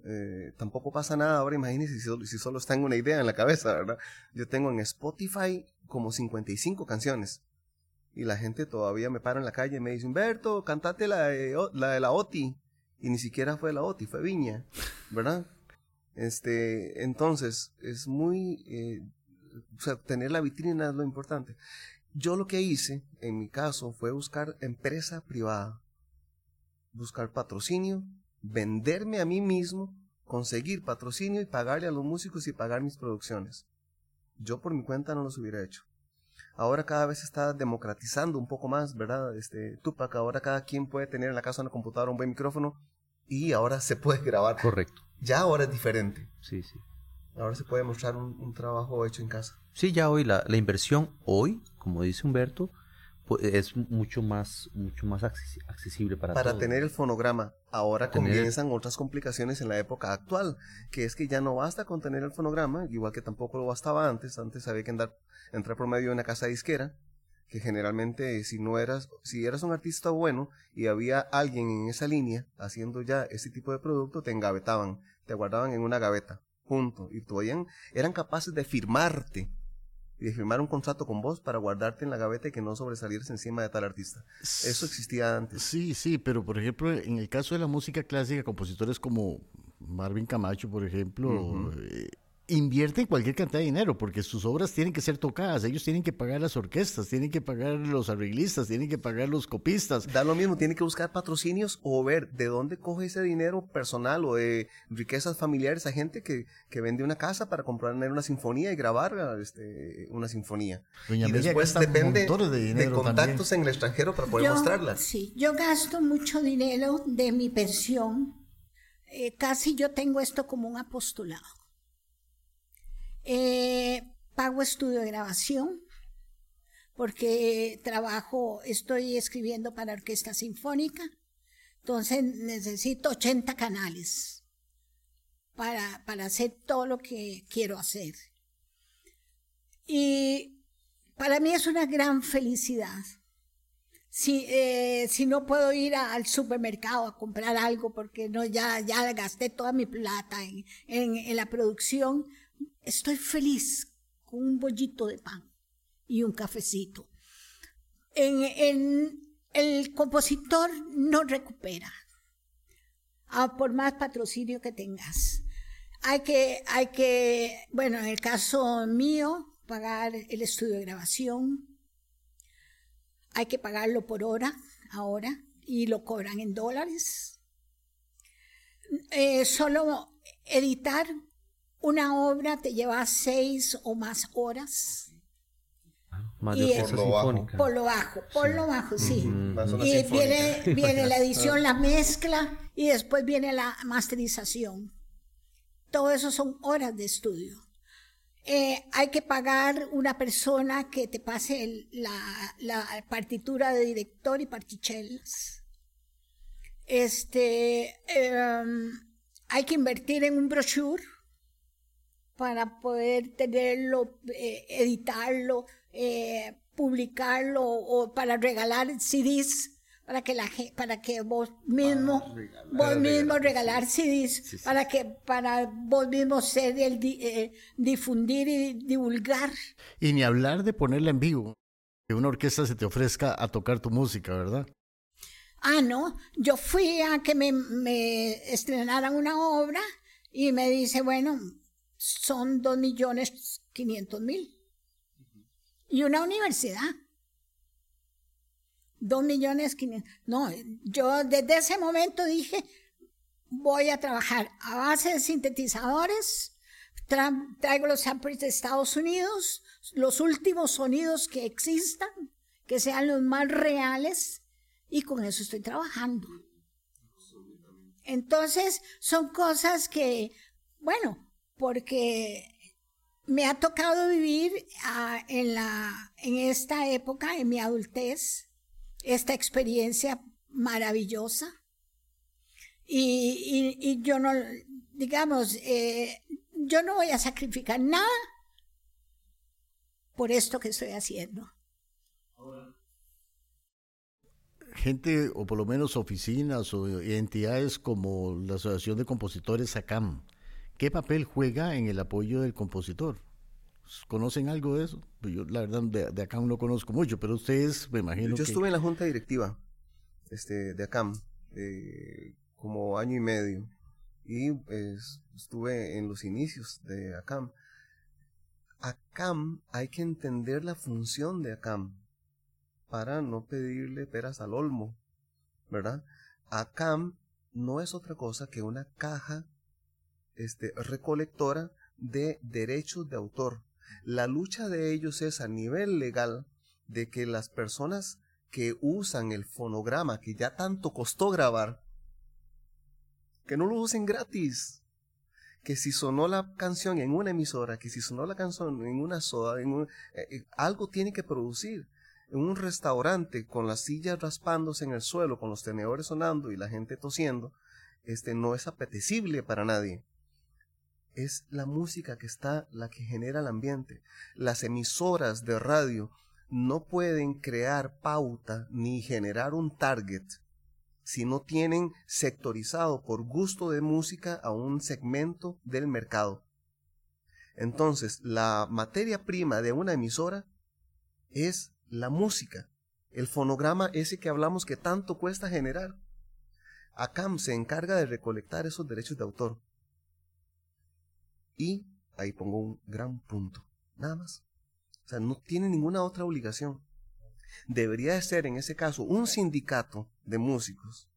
eh, tampoco pasa nada. Ahora imagínense si solo, si solo en una idea en la cabeza, ¿verdad? Yo tengo en Spotify como 55 canciones. Y la gente todavía me para en la calle y me dice, Humberto, cantate la de la, de la OTI. Y ni siquiera fue la OTI, fue Viña, ¿verdad? Este, entonces, es muy, eh, o sea, tener la vitrina es lo importante. Yo lo que hice, en mi caso, fue buscar empresa privada, buscar patrocinio, venderme a mí mismo, conseguir patrocinio y pagarle a los músicos y pagar mis producciones. Yo por mi cuenta no los hubiera hecho. Ahora cada vez se está democratizando un poco más, ¿verdad? Este, Tupac, ahora cada quien puede tener en la casa una computadora un buen micrófono y ahora se puede <laughs> grabar. Correcto. Ya ahora es diferente. Sí, sí. Ahora se puede mostrar un, trabajo hecho en casa. Sí, ya hoy la, la, inversión, hoy, como dice Humberto, es mucho más, mucho más accesible para Para tener el fonograma. Ahora comienzan otras complicaciones en la época actual, que es que ya no basta con tener el fonograma, igual que tampoco lo bastaba antes. Antes había que andar, entrar por medio de una casa disquera, que generalmente si no eras, si eras un artista bueno y había alguien en esa línea haciendo ya ese tipo de producto, te engavetaban, te guardaban en una gaveta, punto. Y todavía eran capaces de firmarte y de firmar un contrato con vos para guardarte en la gaveta y que no sobresalieras encima de tal artista. Eso existía antes. Sí, sí, pero por ejemplo, en el caso de la música clásica, compositores como Marvin Camacho, por ejemplo, invierten cualquier cantidad de dinero porque sus obras tienen que ser tocadas, ellos tienen que pagar las orquestas, tienen que pagar los arreglistas, tienen que pagar los copistas. Da lo mismo, tienen que buscar patrocinios o ver de dónde coge ese dinero personal o de riquezas familiares a gente que, que vende una casa para comprar una sinfonía y grabar este, una sinfonía. y después depende de, contactos en el extranjero para poder mostrarla. Sí, yo gasto mucho dinero de mi pensión. Eh, casi yo tengo esto como un apostolado eh, pago estudio de grabación porque trabajo, estoy escribiendo para orquesta sinfónica, entonces necesito 80 canales para, para hacer todo lo que quiero hacer. Y para mí es una gran felicidad. Si, eh, si no puedo ir al supermercado a comprar algo porque no, ya, ya gasté toda mi plata en, en la producción, estoy feliz con un bollito de pan y un cafecito. En, el compositor no recupera, ah, por más patrocinio que tengas. Hay que, hay que, bueno, en el caso mío, pagar el estudio de grabación. Hay que pagarlo por hora ahora y lo cobran en dólares. Eh, solo editar una obra te lleva seis o más horas. Más de por, lo bajo. por lo bajo, por lo bajo, sí. Y viene, viene la <laughs> edición, la mezcla y después viene la masterización. Todo eso son horas de estudio. Eh, hay que pagar una persona que te pase la, partitura de director y partichelas. Este, em, hay que invertir en un brochure para poder tenerlo, eh, editarlo, eh, publicarlo o para regalar CDs para que la para que vos mismo vos mismo regalar CDs para que para vos mismo ser el eh, difundir y divulgar. Y ni hablar de ponerla en vivo que una orquesta se te ofrezca a tocar tu música verdad ah no yo fui a que me, me estrenaran una obra y me dice bueno son dos millones quinientos mil. Y una universidad. Dos millones quinientos. No, yo desde ese momento dije, voy a trabajar a base de sintetizadores, traigo los samples de Estados Unidos, los últimos sonidos que existan, que sean los más reales, y con eso estoy trabajando. Entonces, son cosas que, bueno, porque me ha tocado vivir ah, en, la, en esta época, en mi adultez, esta experiencia maravillosa. Y, yo no, digamos, eh, yo no voy a sacrificar nada por esto que estoy haciendo. Gente, o por lo menos oficinas o entidades como la Asociación de Compositores SACAM, ¿Qué papel juega en el apoyo del compositor? ¿Conocen algo de eso? Pues yo la verdad de, ACAM no conozco mucho, pero ustedes me imagino yo estuve en la junta directiva este, de ACAM eh, como año y medio y pues, estuve en los inicios de ACAM. ACAM hay que entender la función de ACAM para no pedirle peras al olmo, ¿verdad? ACAM no es otra cosa que una caja este, recolectora de derechos de autor. La lucha de ellos es a nivel legal de que las personas que usan el fonograma que ya tanto costó grabar, que no lo usen gratis. Que si sonó la canción en una emisora, que si sonó la canción en una soda, en eh, eh, algo tiene que producir. En un restaurante con las sillas raspándose en el suelo, con los tenedores sonando y la gente tosiendo, este no es apetecible para nadie es la música que está, la que genera el ambiente. Las emisoras de radio no pueden crear pauta ni generar un target si no tienen sectorizado por gusto de música a un segmento del mercado. Entonces, la materia prima de una emisora es la música, el fonograma ese que hablamos que tanto cuesta generar. ACAM se encarga de recolectar esos derechos de autor. Y ahí pongo un gran punto, nada más. O sea, no tiene ninguna otra obligación. Debería de ser en ese caso un sindicato de músicos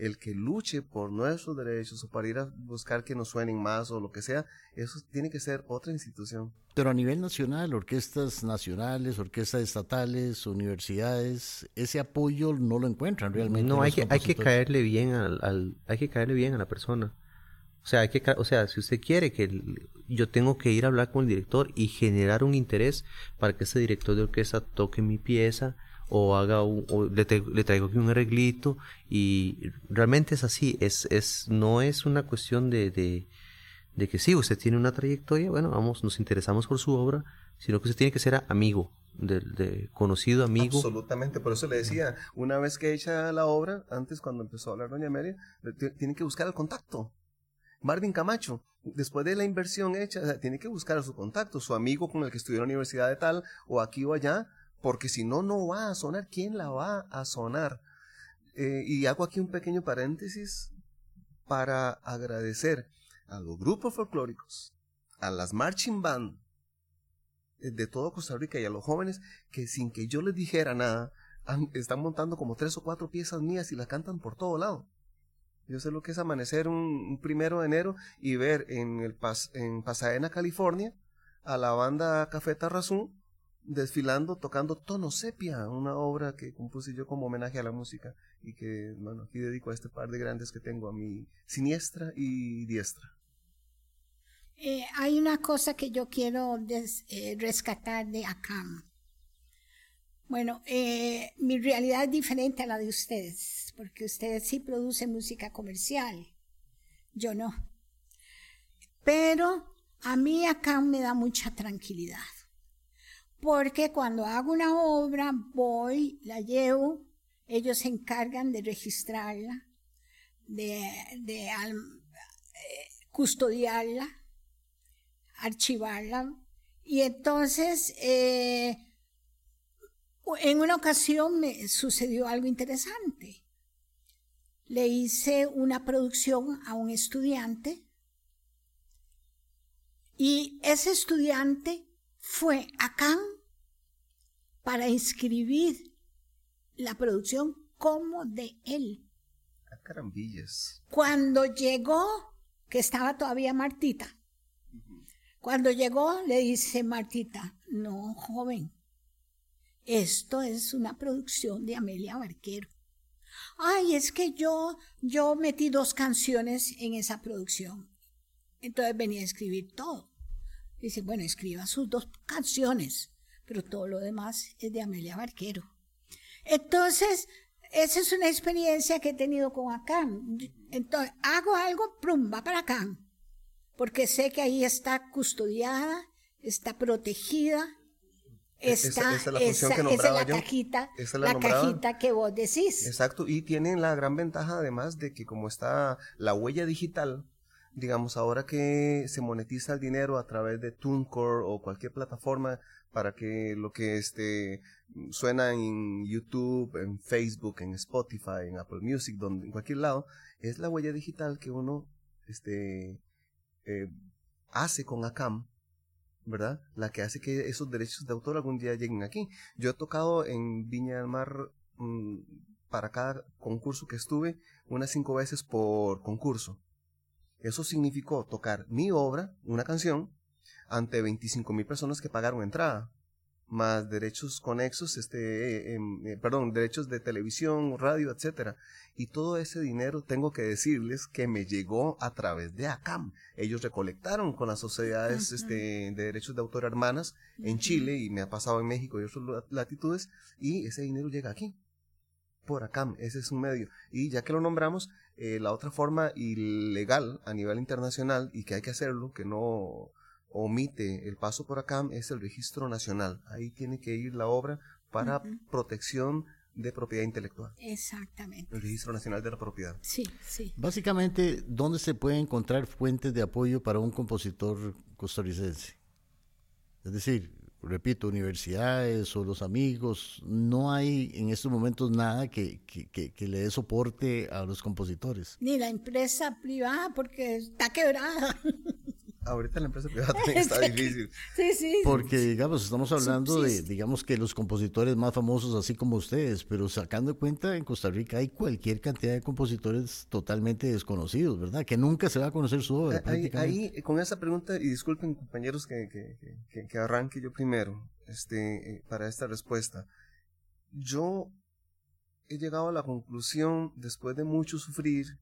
el que luche por nuestros derechos o para ir a buscar que nos suenen más o lo que sea, eso tiene que ser otra institución. Pero a nivel nacional, orquestas nacionales, orquestas estatales, universidades, ese apoyo no lo encuentran realmente. No, hay que, hay que caerle bien al, hay que caerle bien a la persona. O sea, hay que, o sea, si usted quiere que yo tengo que ir a hablar con el director y generar un interés para que ese director de orquesta toque mi pieza o haga un, o le, traigo aquí un arreglito y realmente es así, es, es, no es una cuestión de, de, que sí, usted tiene una trayectoria, bueno, vamos, nos interesamos por su obra, sino que usted tiene que ser amigo, de, de, conocido amigo. Absolutamente, por eso le decía, una vez que hecha la obra, antes cuando empezó a hablar Doña Mary, tiene que buscar el contacto. Marvin Camacho, después de la inversión hecha, tiene que buscar su contacto, su amigo con el que estudió en la universidad de tal, o aquí o allá, porque si no, no va a sonar. ¿Quién la va a sonar? Eh, y hago aquí un pequeño paréntesis para agradecer a los grupos folclóricos, a las marching band eh, de todo Costa Rica y a los jóvenes que sin que yo les dijera nada, están montando como tres o cuatro piezas mías y las cantan por todo lado. Yo sé lo que es amanecer un, primero de enero y ver en, el en Pasadena, California, a la banda Café Tarrazú desfilando, tocando Tono Sepia, una obra que compuse yo como homenaje a la música y que, bueno, aquí dedico a este par de grandes que tengo, a mi siniestra y diestra. Eh, hay una cosa que yo quiero eh, rescatar de acá. Bueno, eh, mi realidad es diferente a la de ustedes, porque ustedes sí producen música comercial, yo no. Pero a mí acá me da mucha tranquilidad porque cuando hago una obra voy, la llevo, ellos se encargan de registrarla, de, eh, custodiarla, archivarla. Y entonces, eh, en una ocasión me sucedió algo interesante. Le hice una producción a un estudiante y ese estudiante fue a Cannes para inscribir la producción como de él. A carambillas. Cuando llegó, que estaba todavía Martita, cuando llegó le dice Martita, no, joven, esto es una producción de Amelia Barquero. Ay, es que yo, yo metí dos canciones en esa producción. Entonces venía a escribir todo. Dice, bueno, escriba sus dos canciones, pero todo lo demás es de Amelia Barquero. Entonces, esa es una experiencia que he tenido con Acán. Entonces, hago algo, plum, va para Acán. Porque sé que ahí está custodiada, está protegida, está, esa, es la, la cajita, la, cajita que vos decís. Exacto, y tienen la gran ventaja además de que como está la huella digital, digamos, ahora que se monetiza el dinero a través de TuneCore o cualquier plataforma para que lo que este suena en YouTube, en Facebook, en Spotify, en Apple Music, donde, en cualquier lado, es la huella digital que uno este, eh, hace con ACAM, ¿verdad? La que hace que esos derechos de autor algún día lleguen aquí. Yo he tocado en Viña del Mar mm, para cada concurso que estuve unas cinco veces por concurso. Eso significó tocar mi obra, una canción, ante 25 mil personas que pagaron entrada, más derechos conexos, este, em, eh, perdón, derechos de televisión, radio, etcétera. Y todo ese dinero tengo que decirles que me llegó a través de ACAM. Ellos recolectaron con las sociedades este, de derechos de autor hermanas en Chile y me ha pasado en México y otras latitudes y ese dinero llega aquí por ACAM, ese es un medio. Y ya que lo nombramos, eh, la otra forma ilegal a nivel internacional y que hay que hacerlo, que no, omite el paso por acá es el registro nacional. Ahí tiene que ir la obra para protección de propiedad intelectual. Exactamente. El Registro Nacional de la Propiedad. Sí, sí. Básicamente, ¿dónde se puede encontrar fuentes de apoyo para un compositor costarricense? Es decir, repito, universidades o los amigos, no hay en estos momentos nada que, que, le dé soporte a los compositores. Ni la empresa privada porque está quebrada. <laughs> ahorita la empresa <laughs> privada también está difícil. Sí, sí. Porque, digamos, estamos hablando de, digamos, que los compositores más famosos, así como ustedes, pero sacando cuenta, en Costa Rica hay cualquier cantidad de compositores totalmente desconocidos, ¿verdad? Que nunca se va a conocer su obra. Ahí, ahí con esa pregunta, y disculpen compañeros que, que, que, que arranque yo primero, este, eh, para esta respuesta. Yo he llegado a la conclusión, después de mucho sufrir,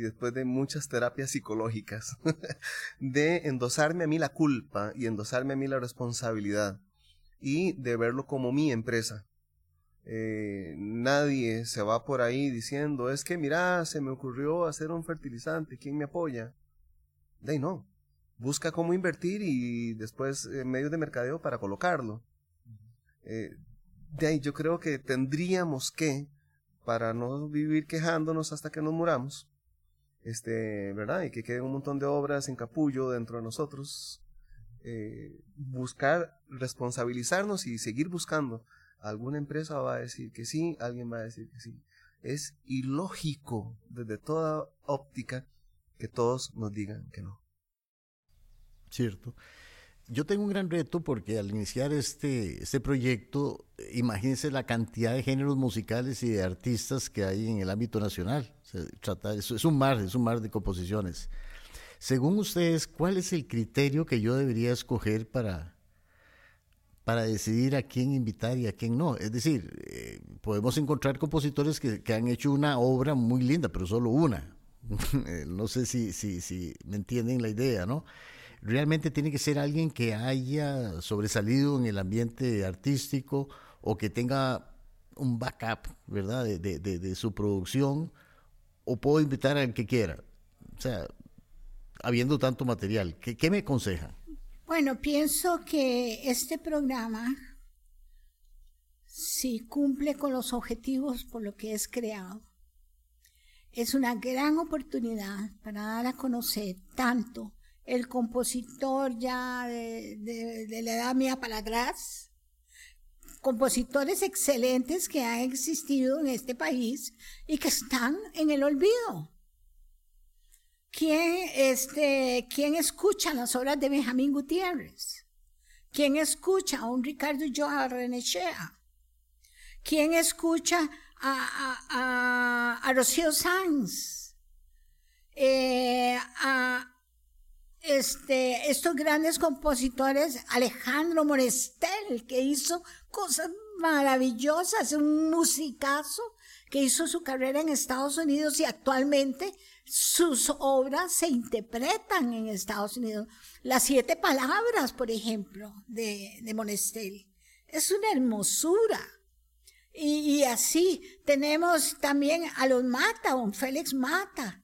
y después de muchas terapias psicológicas, <laughs> de endosarme a mí la culpa y endosarme a mí la responsabilidad y de verlo como mi empresa. Eh, nadie se va por ahí diciendo, es que mira, se me ocurrió hacer un fertilizante, ¿quién me apoya? De ahí no. Busca cómo invertir y después eh, medios de mercadeo para colocarlo. Eh, de ahí yo creo que tendríamos que, para no vivir quejándonos hasta que nos muramos, este, ¿verdad? Y que queden un montón de obras en capullo dentro de nosotros. Eh, buscar responsabilizarnos y seguir buscando. Alguna empresa va a decir que sí, alguien va a decir que sí. Es ilógico desde toda óptica que todos nos digan que no. Cierto. Yo tengo un gran reto porque al iniciar este, este proyecto, imagínense la cantidad de géneros musicales y de artistas que hay en el ámbito nacional. es, un mar, es un mar de composiciones. Según ustedes, ¿cuál es el criterio que yo debería escoger para, para decidir a quién invitar y a quién no? Es decir, eh, podemos encontrar compositores que, que, han hecho una obra muy linda, pero solo una. <laughs> Eh, no sé si, si me entienden la idea, ¿no? Realmente tiene que ser alguien que haya sobresalido en el ambiente artístico o que tenga un backup, ¿verdad?, de, su producción, o puedo invitar al que quiera. O sea, habiendo tanto material, ¿qué, qué me aconseja? Bueno, pienso que este programa, si cumple con los objetivos por lo que es creado, es una gran oportunidad para dar a conocer tanto el compositor ya de, la edad mía para atrás, compositores excelentes que han existido en este país y que están en el olvido. ¿Quién, este, ¿quién escucha las obras de Benjamín Gutiérrez? ¿Quién escucha a un Ricardo Joa Renechea? ¿Quién escucha a, a, Rocío Sanz? Eh, a, este, estos grandes compositores, Alejandro Morestel, que hizo cosas maravillosas, un musicazo, que hizo su carrera en Estados Unidos y actualmente sus obras se interpretan en Estados Unidos. Las siete palabras, por ejemplo, de, de Monestel. Es una hermosura. Y, y, así tenemos también a los Mata, a don Félix Mata,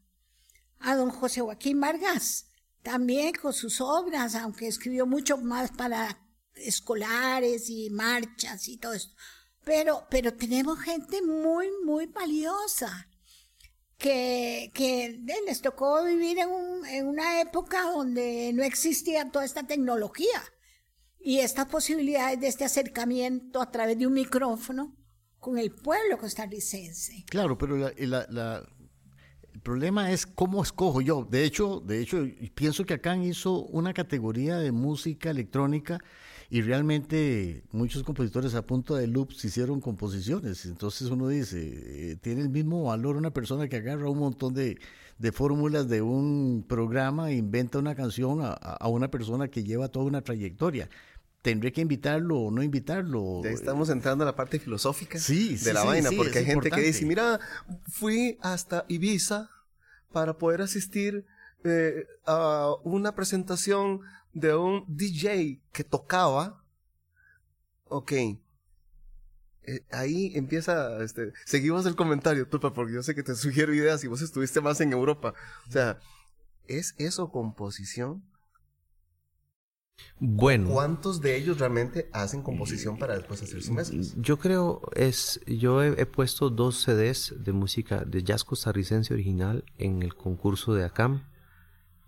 a don José Joaquín Vargas, también con sus obras, aunque escribió mucho más para escolares y marchas y todo esto. Pero, pero tenemos gente muy, muy valiosa que, que les tocó vivir en, un, en una época donde no existía toda esta tecnología y estas posibilidades de este acercamiento a través de un micrófono con el pueblo costarricense. Claro, pero la, el problema es cómo escojo yo. De hecho, de hecho, pienso que acá hizo una categoría de música electrónica y realmente muchos compositores a punto de loops hicieron composiciones. Entonces uno dice, eh, tiene el mismo valor una persona que agarra un montón de, fórmulas de un programa e inventa una canción a, una persona que lleva toda una trayectoria tendré que invitarlo o no invitarlo. estamos entrando a la parte filosófica sí, de la vaina, porque hay gente que dice, mira, fui hasta Ibiza para poder asistir eh, a una presentación de un DJ que tocaba. Ok. Eh, ahí empieza, este, seguimos el comentario, Tupa, porque yo sé que te sugiero ideas y vos estuviste más en Europa. O sea, ¿es eso composición? Bueno. ¿Cuántos de ellos realmente hacen composición para después hacer sus mezclas? Yo creo es, yo he, he, puesto dos CDs de música de jazz costarricense original en el concurso de ACAM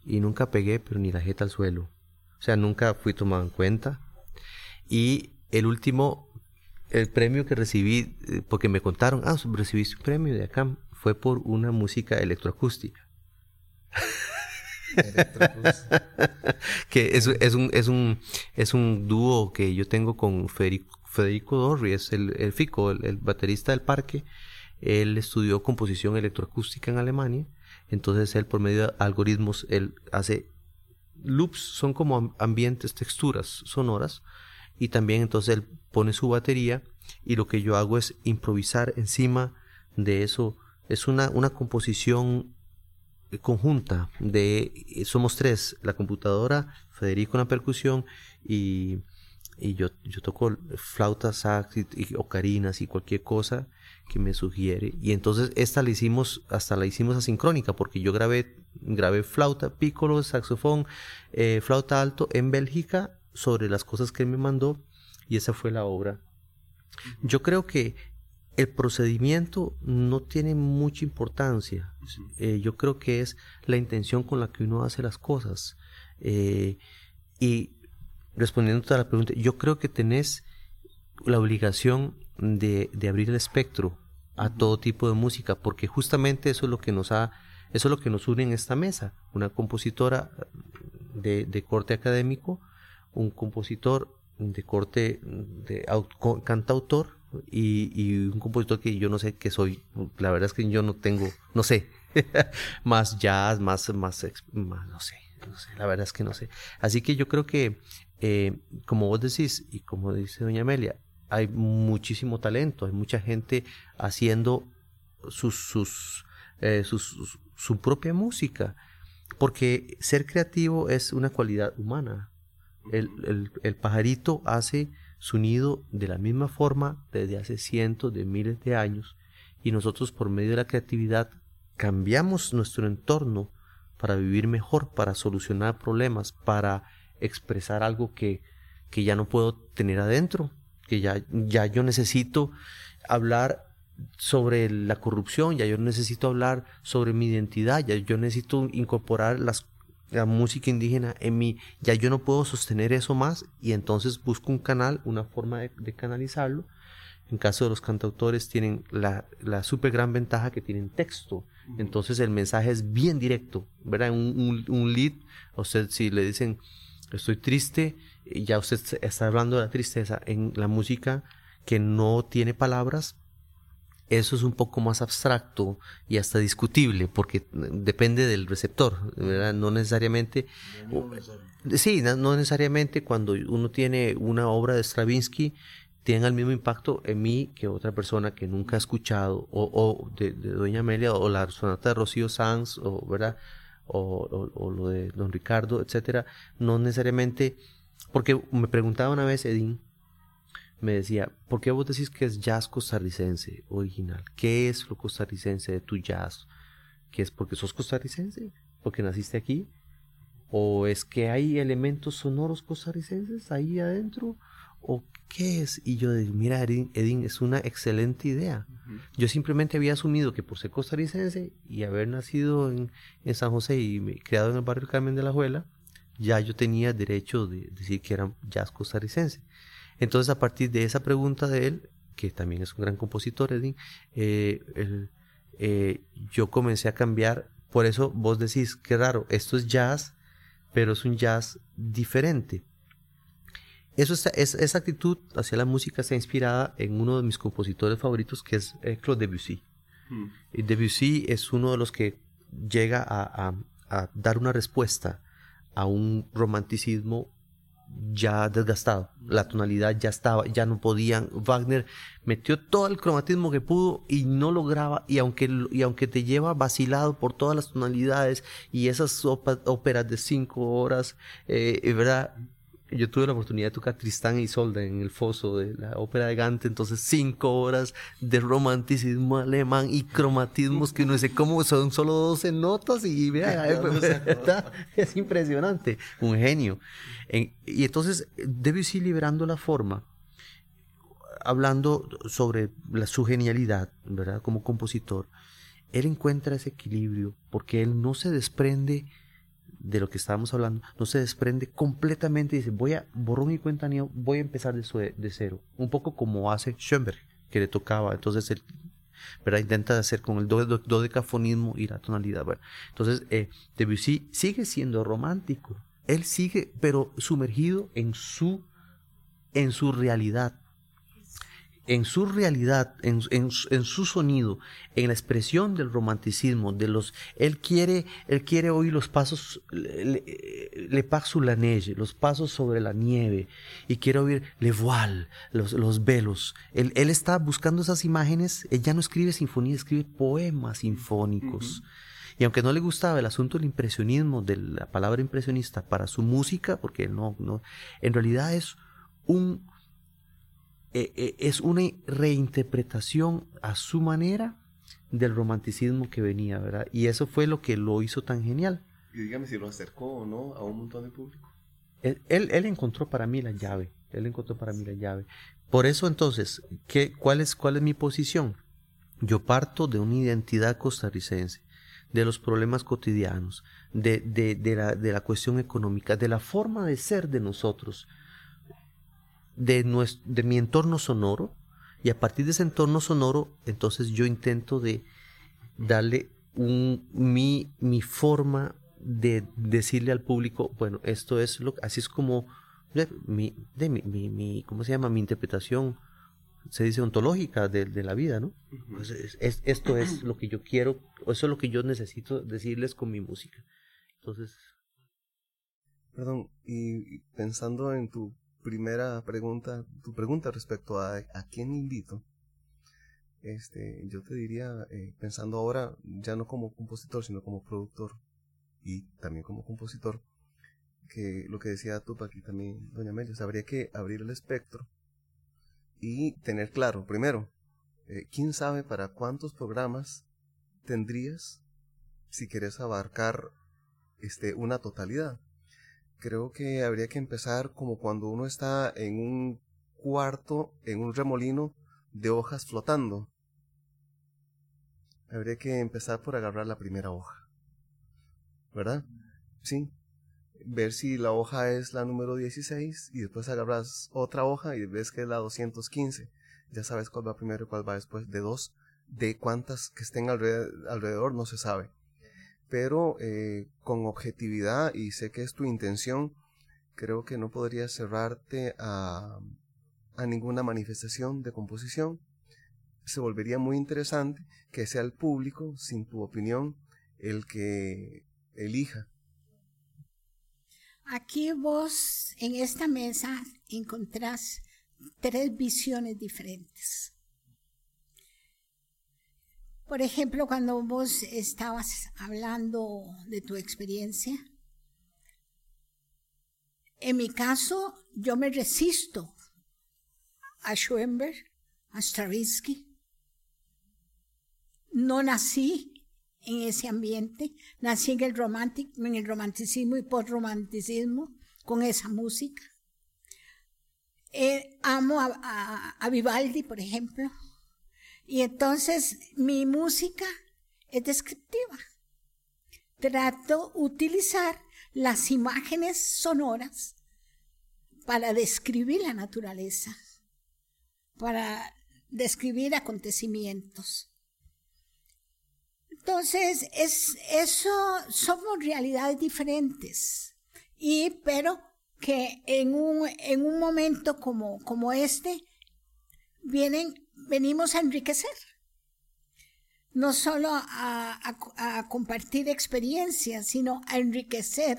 y nunca pegué, pero ni la jeta al suelo. O sea, nunca fui tomado en cuenta. Y el último, el premio que recibí, eh, porque me contaron, ah, recibiste un premio de ACAM, fue por una música electroacústica. <laughs> <laughs> que es, es, un, es, un, es un dúo que yo tengo con Federico, Federico Dorri, es el, el Fico, el, el, baterista del parque. Él estudió composición electroacústica en Alemania. Entonces él por medio de algoritmos, él hace loops, son como ambientes, texturas sonoras. Y también entonces él pone su batería y lo que yo hago es improvisar encima de eso. Es una, una composición conjunta de somos tres la computadora Federico en la percusión y, y yo, yo toco flauta sax y, y, ocarinas y cualquier cosa que me sugiere. Y entonces esta la hicimos hasta la hicimos asincrónica porque yo grabé grabé flauta piccolo saxofón eh, flauta alto en Bélgica sobre las cosas que me mandó y esa fue la obra. Yo creo que el procedimiento no tiene mucha importancia. Eh, yo creo que es la intención con la que uno hace las cosas. Eh, y respondiendo a la pregunta, yo creo que tenés la obligación de, de, abrir el espectro a todo tipo de música, porque justamente eso es lo que nos ha, eso es lo que nos une en esta mesa. Una compositora de, de corte académico, un compositor de corte de cantautor y, un compositor que yo no sé qué soy. La verdad es que yo no tengo, no sé, <laughs> más jazz, más, más, no sé, no sé, la verdad es que no sé. Así que yo creo que, eh, como vos decís y como dice doña Amelia, hay muchísimo talento, hay mucha gente haciendo sus, sus, eh, su propia música, porque ser creativo es una cualidad humana. El, el, el pajarito hace su de la misma forma desde hace cientos de miles de años y nosotros por medio de la creatividad cambiamos nuestro entorno para vivir mejor, para solucionar problemas, para expresar algo que, que ya no puedo tener adentro, que ya, ya yo necesito hablar sobre la corrupción, ya yo necesito hablar sobre mi identidad, ya yo necesito incorporar las la música indígena en mí, ya yo no puedo sostener eso más y entonces busco un canal, una forma de, de canalizarlo. En caso de los cantautores tienen la, la super gran ventaja que tienen texto, entonces el mensaje es bien directo, ¿verdad? Un, un, un lead, a usted si le dicen estoy triste, ya usted está hablando de la tristeza en la música que no tiene palabras, eso es un poco más abstracto y hasta discutible porque depende del receptor, ¿verdad? No necesariamente... sí, no necesariamente cuando uno tiene una obra de Stravinsky tenga el mismo impacto en mí que otra persona que nunca ha escuchado o, o de, de, Doña Amelia o la sonata de Rocío Sanz o, ¿verdad? O, o, o, lo de Don Ricardo, etcétera, no necesariamente porque me preguntaba una vez Edín me decía, ¿por qué vos decís que es jazz costarricense original? ¿Qué es lo costarricense de tu jazz? ¿Qué es porque sos costarricense? ¿Porque naciste aquí? ¿O es que hay elementos sonoros costarricenses ahí adentro? ¿O qué es? Y yo dije, mira, Edín, Edín es una excelente idea. Uh -huh. Yo simplemente había asumido que por ser costarricense y haber nacido en, en San José y me, criado en el barrio Carmen de la Juela, ya yo tenía derecho de decir que era jazz costarricense. Entonces, a partir de esa pregunta de él, que también es un gran compositor, Edwin, eh, el, eh, yo comencé a cambiar. Por eso vos decís, qué raro, esto es jazz, pero es un jazz diferente. Eso está, es, esa actitud hacia la música está inspirada en uno de mis compositores favoritos, que es eh, Claude Debussy. Mm. Debussy es uno de los que llega a, a, a dar una respuesta a un romanticismo ya desgastado. La tonalidad ya estaba, ya no podían. Wagner metió todo el cromatismo que pudo y no lograba. Y aunque, y aunque te lleva vacilado por todas las tonalidades y esas óperas de cinco horas, eh, ¿verdad? Yo tuve la oportunidad de tocar Tristán y Isolda en el foso de la ópera de Gante, entonces cinco horas de romanticismo alemán y cromatismos que no sé cómo son solo 12 notas y vea, es impresionante, un genio. y entonces Debussy liberando la forma, hablando sobre la, su genialidad, ¿verdad? Como compositor, él encuentra ese equilibrio porque él no se desprende de lo que estábamos hablando, no se desprende completamente y dice, voy a borrar mi cuenta, voy a empezar de, de cero. Un poco como hace Schoenberg, que le tocaba. Entonces él ¿verdad? intenta hacer con el dodecafonismo y la tonalidad. entonces eh, Debussy sigue siendo romántico. Él sigue, pero sumergido en su, en su realidad en su realidad, en, en, su sonido, en la expresión del romanticismo, de los, él quiere, él quiere oír los pasos, le, le paso la neige, los pasos sobre la nieve, y quiere oír le voile, los, los velos. Él, él, está buscando esas imágenes, él ya no escribe sinfonía, escribe poemas sinfónicos. Y aunque no le gustaba el asunto del impresionismo, de la palabra impresionista para su música, porque no, no, en realidad es un eh, eh, es una reinterpretación a su manera del romanticismo que venía, ¿verdad? Y eso fue lo que lo hizo tan genial. Y dígame si lo acercó o no a un montón de público. Él, él, encontró para mí la llave, él encontró para mí la llave. Por eso entonces, ¿qué, cuál, es, ¿cuál es mi posición? Yo parto de una identidad costarricense, de los problemas cotidianos, de, de, de, la, de la cuestión económica, de la forma de ser de nosotros, de, nuestro, de mi entorno sonoro y a partir de ese entorno sonoro, entonces yo intento de darle un, mi, mi forma de decirle al público, bueno, esto es lo así es como de mi, de mi, mi, ¿cómo se llama? Mi interpretación se dice ontológica de, de la vida, ¿no? Pues es, esto es lo que yo quiero, eso es lo que yo necesito decirles con mi música. Entonces... Perdón, y pensando en tu primera pregunta, tu pregunta respecto a, a quién invito, este, yo te diría, eh, pensando ahora ya no como compositor, sino como productor y también como compositor, que lo que decía Tupac y también Doña Amelia, habría que abrir el espectro y tener claro, primero, eh, quién sabe para cuántos programas tendrías si quieres abarcar este, una totalidad creo que habría que empezar como cuando uno está en un cuarto, en un remolino de hojas flotando. Habría que empezar por agarrar la primera hoja. ¿Verdad? Sí. Ver si la hoja es la número 16 y después agarras otra hoja y ves que es la 215. Ya sabes cuál va primero y cuál va después. De dos, de cuántas que estén alrededor no se sabe pero eh, con objetividad y sé que es tu intención, creo que no podrías cerrarte a, a ninguna manifestación de composición. Se volvería muy interesante que sea el público, sin tu opinión, el que elija. Aquí vos en esta mesa encontrás tres visiones diferentes. Por ejemplo, cuando vos estabas hablando de tu experiencia, en mi caso, yo me resisto a Schoenberg, a Stravinsky. No nací en ese ambiente, nací en el, en el romanticismo y postromanticismo con esa música. Eh, amo a Vivaldi, por ejemplo. Y entonces mi música es descriptiva. Trato utilizar las imágenes sonoras para describir la naturaleza, para describir acontecimientos. Entonces, es, eso somos realidades diferentes. Y, pero que en un, en un momento como, como este, vienen venimos a enriquecer, no solo a, compartir experiencias, sino a enriquecer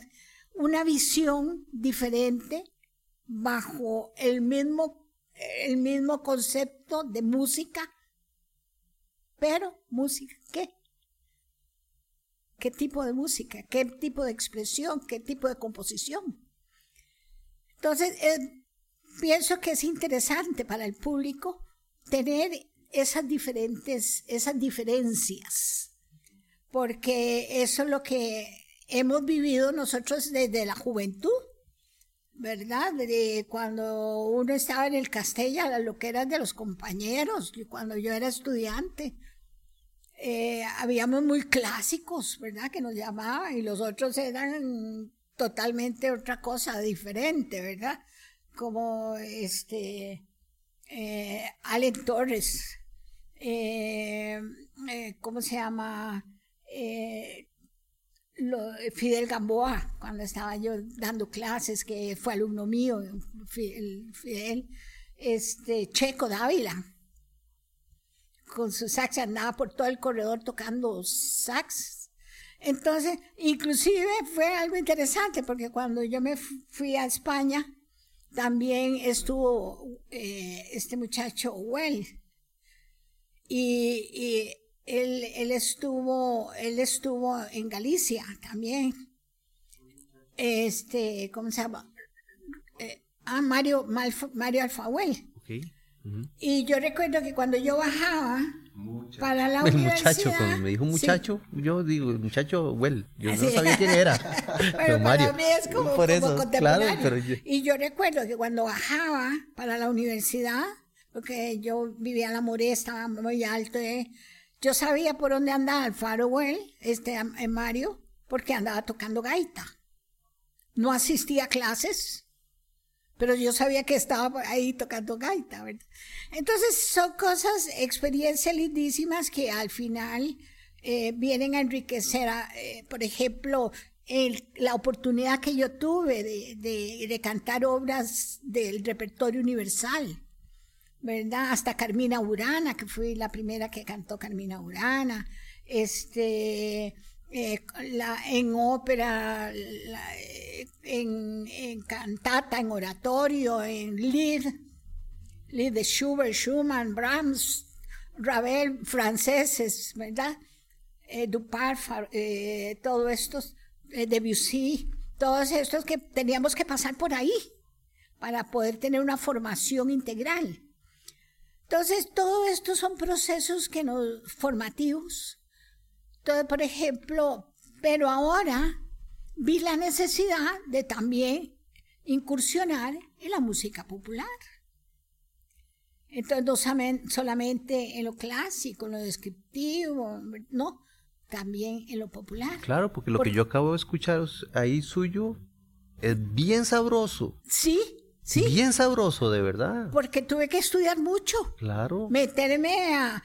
una visión diferente bajo el mismo, el mismo concepto de música, pero música, ¿qué? ¿Qué tipo de música? ¿Qué tipo de expresión? ¿Qué tipo de composición? Entonces, eh, pienso que es interesante para el público tener esas diferentes, esas diferencias, porque eso es lo que hemos vivido nosotros desde la juventud, ¿verdad? De cuando uno estaba en el Castella, lo que eran de los compañeros, cuando yo era estudiante. Eh, habíamos muy clásicos, ¿verdad? Que nos llamaban y los otros eran totalmente otra cosa diferente, ¿verdad? Como este eh, Allen Torres, eh, ¿cómo se llama? Fidel Gamboa, cuando estaba yo dando clases, que fue alumno mío, Fidel, este, Checo Dávila, con su sax andaba por todo el corredor tocando sax. Entonces, inclusive fue algo interesante porque cuando yo me fui a España, también estuvo eh, este muchacho Well. y él, él, estuvo, él estuvo en Galicia también. Este, ¿cómo se llama? Eh, ah, Mario, Mario Alfahuel. Y yo recuerdo que cuando yo bajaba para la <laughs> el universidad... muchacho, cuando me dijo muchacho, yo digo, el muchacho, well, yo no sabía quién era. <laughs> pero, Mario. para mí es como, Por eso, Claro, pero yo... Y yo recuerdo que cuando bajaba para la universidad, porque yo vivía en la More, estaba muy alto, ¿eh? Yo sabía por dónde andaba el Farewell, este Mario, porque andaba tocando gaita. No asistía a clases, pero yo sabía que estaba ahí tocando gaita, ¿verdad? Entonces son cosas, experiencias lindísimas que al final eh, vienen a enriquecer, eh, por ejemplo, la oportunidad que yo tuve de cantar obras del repertorio universal ¿verdad? Hasta Carmina Urana, que fui la primera que cantó Carmina Urana, este, eh, en ópera, en, en, cantata, en oratorio, en Lied, Lied de Schubert, Schumann, Brahms, Ravel, franceses, ¿verdad? Eh, Dupart, eh, todo estos, Debussy, todos estos que teníamos que pasar por ahí para poder tener una formación integral. Entonces, todo esto son procesos que nos, formativos. Entonces, por ejemplo, pero ahora vi la necesidad de también incursionar en la música popular. Entonces, no solamente en lo clásico, en lo descriptivo, no, también en lo popular. Claro, porque lo que yo acabo de escuchar ahí suyo es bien sabroso. Sí, Bien sabroso, de verdad. Porque tuve que estudiar mucho. Claro. Meterme a,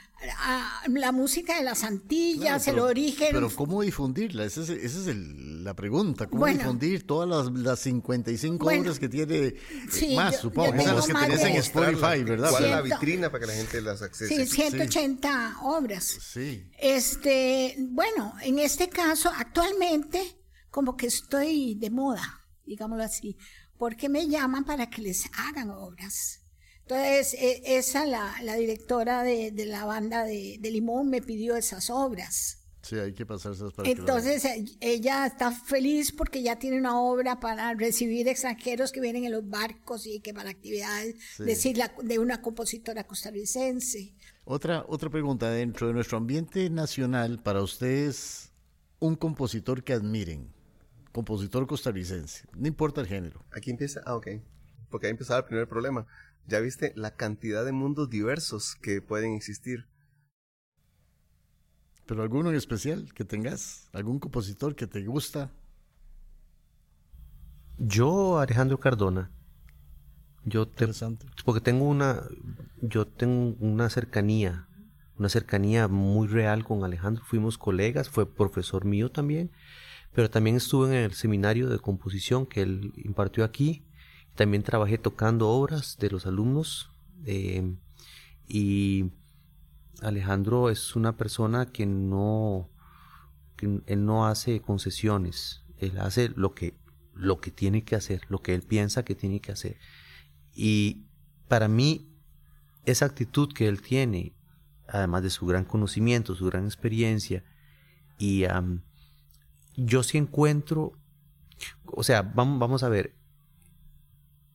la música de las Antillas, el origen. Pero ¿cómo difundirla? Esa es, la pregunta. ¿Cómo difundir todas las, las 55 obras que tiene eh, más, supongo? las que tenés en Spotify, ¿verdad? ¿Cuál es la vitrina para que la gente las accese? Sí, 180 obras. Sí. Este, bueno, en este caso, actualmente, como que estoy de moda, digámoslo así porque me llaman para que les hagan obras. Entonces, e, esa, la, la directora de, de, la banda de, de, Limón me pidió esas obras. Sí, hay que pasarse para Entonces, e, ella está feliz porque ya tiene una obra para recibir extranjeros que vienen en los barcos y que para actividades, decir, de una compositora costarricense. Otra, otra pregunta, dentro de nuestro ambiente nacional, para ustedes, un compositor que admiren compositor costarricense, no importa el género. Aquí empieza, ah, ok, porque ahí empezaba el primer problema. Ya viste la cantidad de mundos diversos que pueden existir. Pero alguno en especial que tengas, algún compositor que te gusta. Yo, Alejandro Cardona. Yo te, porque tengo una, yo tengo una cercanía, una cercanía muy real con Alejandro. Fuimos colegas, fue profesor mío también pero también estuve en el seminario de composición que él impartió aquí. También trabajé tocando obras de los alumnos. Eh, y Alejandro es una persona que no, él no hace concesiones. Él hace lo que, lo que tiene que hacer, lo que él piensa que tiene que hacer. Y para mí, esa actitud que él tiene, además de su gran conocimiento, su gran experiencia, y yo sí encuentro, o sea, vamos, vamos a ver,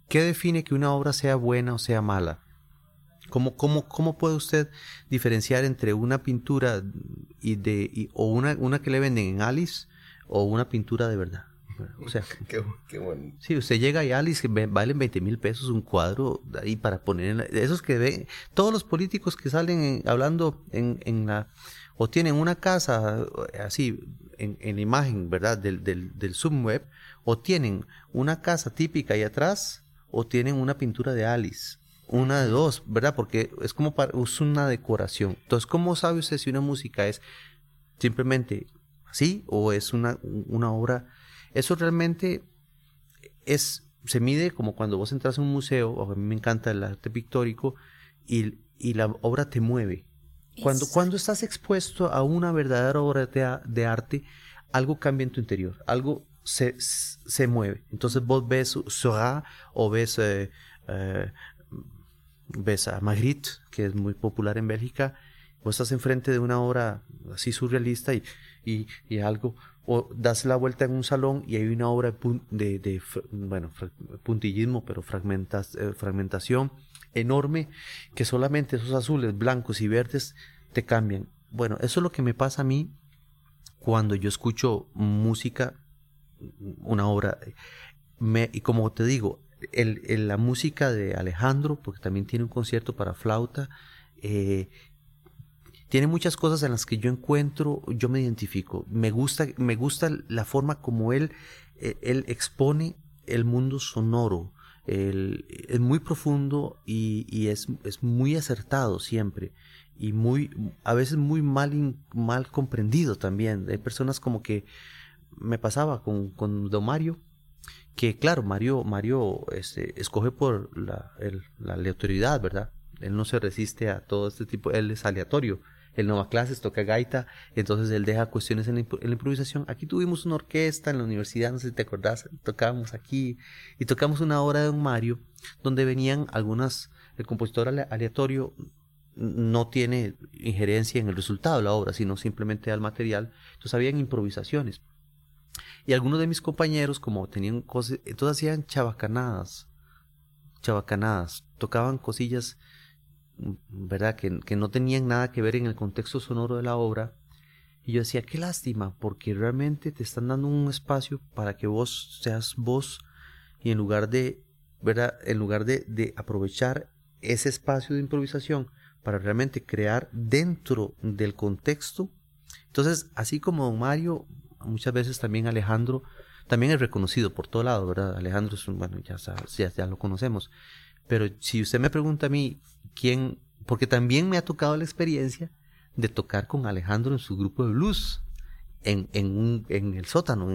¿qué define que una obra sea buena o sea mala? ¿Cómo, cómo, cómo puede usted diferenciar entre una pintura y de, o una, una que le venden en Alice o una pintura de verdad? O sea, <laughs> qué, qué bueno. Sí, usted llega y Alice valen 20 mil pesos un cuadro ahí para poner. En esos que ven, todos los políticos que salen hablando en, en, la. o tienen una casa así en, en la imagen, ¿verdad? Del, del, del subweb, o tienen una casa típica ahí atrás, o tienen una pintura de Alice. Una de dos, ¿verdad? Porque es como para, es una decoración. Entonces, ¿cómo sabe usted si una música es simplemente así o es una, una obra eso realmente es, se mide como cuando vos entras a un museo, a mí me encanta el arte pictórico, y, la obra te mueve. Cuando, cuando estás expuesto a una verdadera obra de, arte, algo cambia en tu interior, algo se, se mueve. Entonces vos ves Seurat o ves, eh, eh, ves a Magritte, que es muy popular en Bélgica, vos estás enfrente de una obra así surrealista y, y, y algo o das la vuelta en un salón y hay una obra de, de, bueno, puntillismo, pero eh, fragmentación enorme, que solamente esos azules, blancos y verdes te cambian. Bueno, eso es lo que me pasa a mí cuando yo escucho música, una obra, me, y como te digo, el, la música de Alejandro, porque también tiene un concierto para flauta, eh, tiene muchas cosas en las que yo encuentro, yo me identifico. Me gusta, me gusta la forma como él, eh, él expone el mundo sonoro. es muy profundo y, es, es, muy acertado siempre. Y muy, a veces muy mal, mal comprendido también. Hay personas como que me pasaba con, con Don Mario, que claro, Mario, Mario este, escoge por la, la aleatoriedad, ¿verdad? Él no se resiste a todo este tipo, él es aleatorio él no va clases, toca gaita, entonces él deja cuestiones en la, improvisación. Aquí tuvimos una orquesta en la universidad, no sé si te acordás, tocábamos aquí y tocamos una obra de Don Mario donde venían algunas, el compositor aleatorio no tiene injerencia en el resultado de la obra, sino simplemente al material, entonces habían improvisaciones. Y algunos de mis compañeros, como tenían cosas, entonces hacían chabacanadas, chabacanadas, tocaban cosillas ¿verdad? Que, no tenían nada que ver en el contexto sonoro de la obra. Y yo decía, qué lástima, porque realmente te están dando un espacio para que vos seas vos y en lugar de, ¿verdad? En lugar de, de aprovechar ese espacio de improvisación para realmente crear dentro del contexto. Entonces, así como Mario, muchas veces también Alejandro, también es reconocido por todo lado, ¿verdad? Alejandro es un, bueno, ya, ya, ya lo conocemos. Pero si usted me pregunta a mí quién, porque también me ha tocado la experiencia de tocar con Alejandro en su grupo de blues, en, en, un, en el sótano,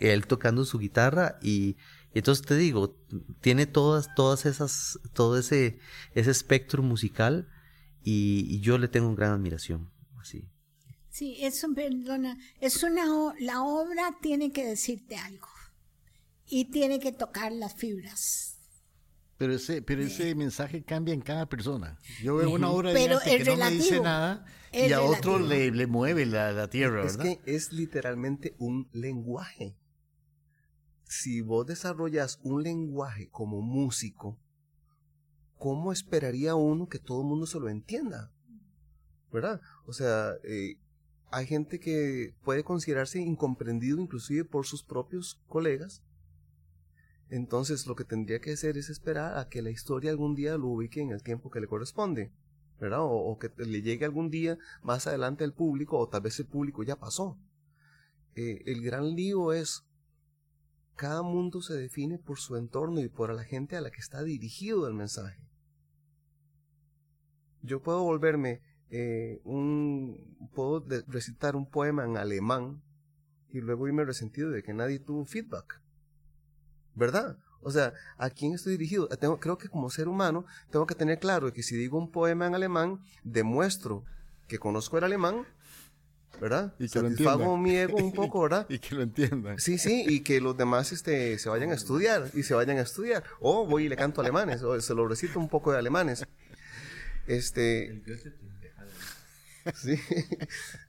él tocando su guitarra y, entonces te digo, tiene todas, todas esas, todo ese, ese espectro musical y, yo le tengo gran admiración. Así. Sí, eso, perdona, es una, la obra tiene que decirte algo y tiene que tocar las fibras pero ese, pero ese mensaje cambia en cada persona. Yo veo una obra de arte que no me dice nada y a otro le, le, mueve la, la tierra, es que es literalmente un lenguaje. Si vos desarrollas un lenguaje como músico, ¿cómo esperaría uno que todo el mundo se lo entienda? ¿Verdad? O sea, eh, hay gente que puede considerarse incomprendido inclusive por sus propios colegas entonces lo que tendría que hacer es esperar a que la historia algún día lo ubique en el tiempo que le corresponde, ¿verdad? O, que le llegue algún día más adelante al público, o tal vez el público ya pasó. Eh, el gran lío es, cada mundo se define por su entorno y por la gente a la que está dirigido el mensaje. Yo puedo volverme eh, un, puedo recitar un poema en alemán y luego irme resentido de que nadie tuvo feedback. ¿verdad? O sea, ¿a quién estoy dirigido? Tengo, creo que como ser humano tengo que tener claro que si digo un poema en alemán, demuestro que conozco el alemán, ¿verdad? Y que Satisfago mi ego un poco, ¿verdad? <laughs> y que lo entiendan. Sí, sí, y que los demás este, se vayan a estudiar, y se vayan a estudiar. O voy y le canto alemanes, o se lo recito un poco de alemanes. Este... <laughs> Sí,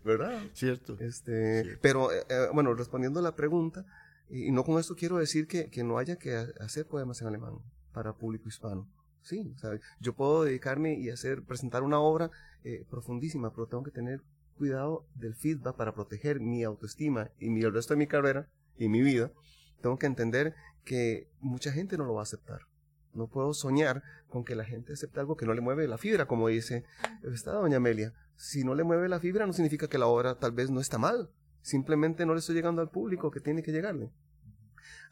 ¿verdad? Cierto. Este, Pero, eh, eh, bueno, respondiendo a la pregunta, y no con esto quiero decir que, que no haya que hacer poemas en alemán. para público hispano. Sí, yo puedo dedicarme y hacer, presentar una obra eh, profundísima, pero tengo que tener cuidado del feedback para proteger mi autoestima y mi, el resto de mi carrera y mi vida. Tengo que entender que mucha gente no lo va a aceptar. No puedo soñar con que la gente acepte algo que no le mueve la fibra, como dice esta doña Amelia. Si no le mueve la fibra no significa que la obra tal vez no está mal. Simplemente no le estoy llegando al público que tiene que llegarle.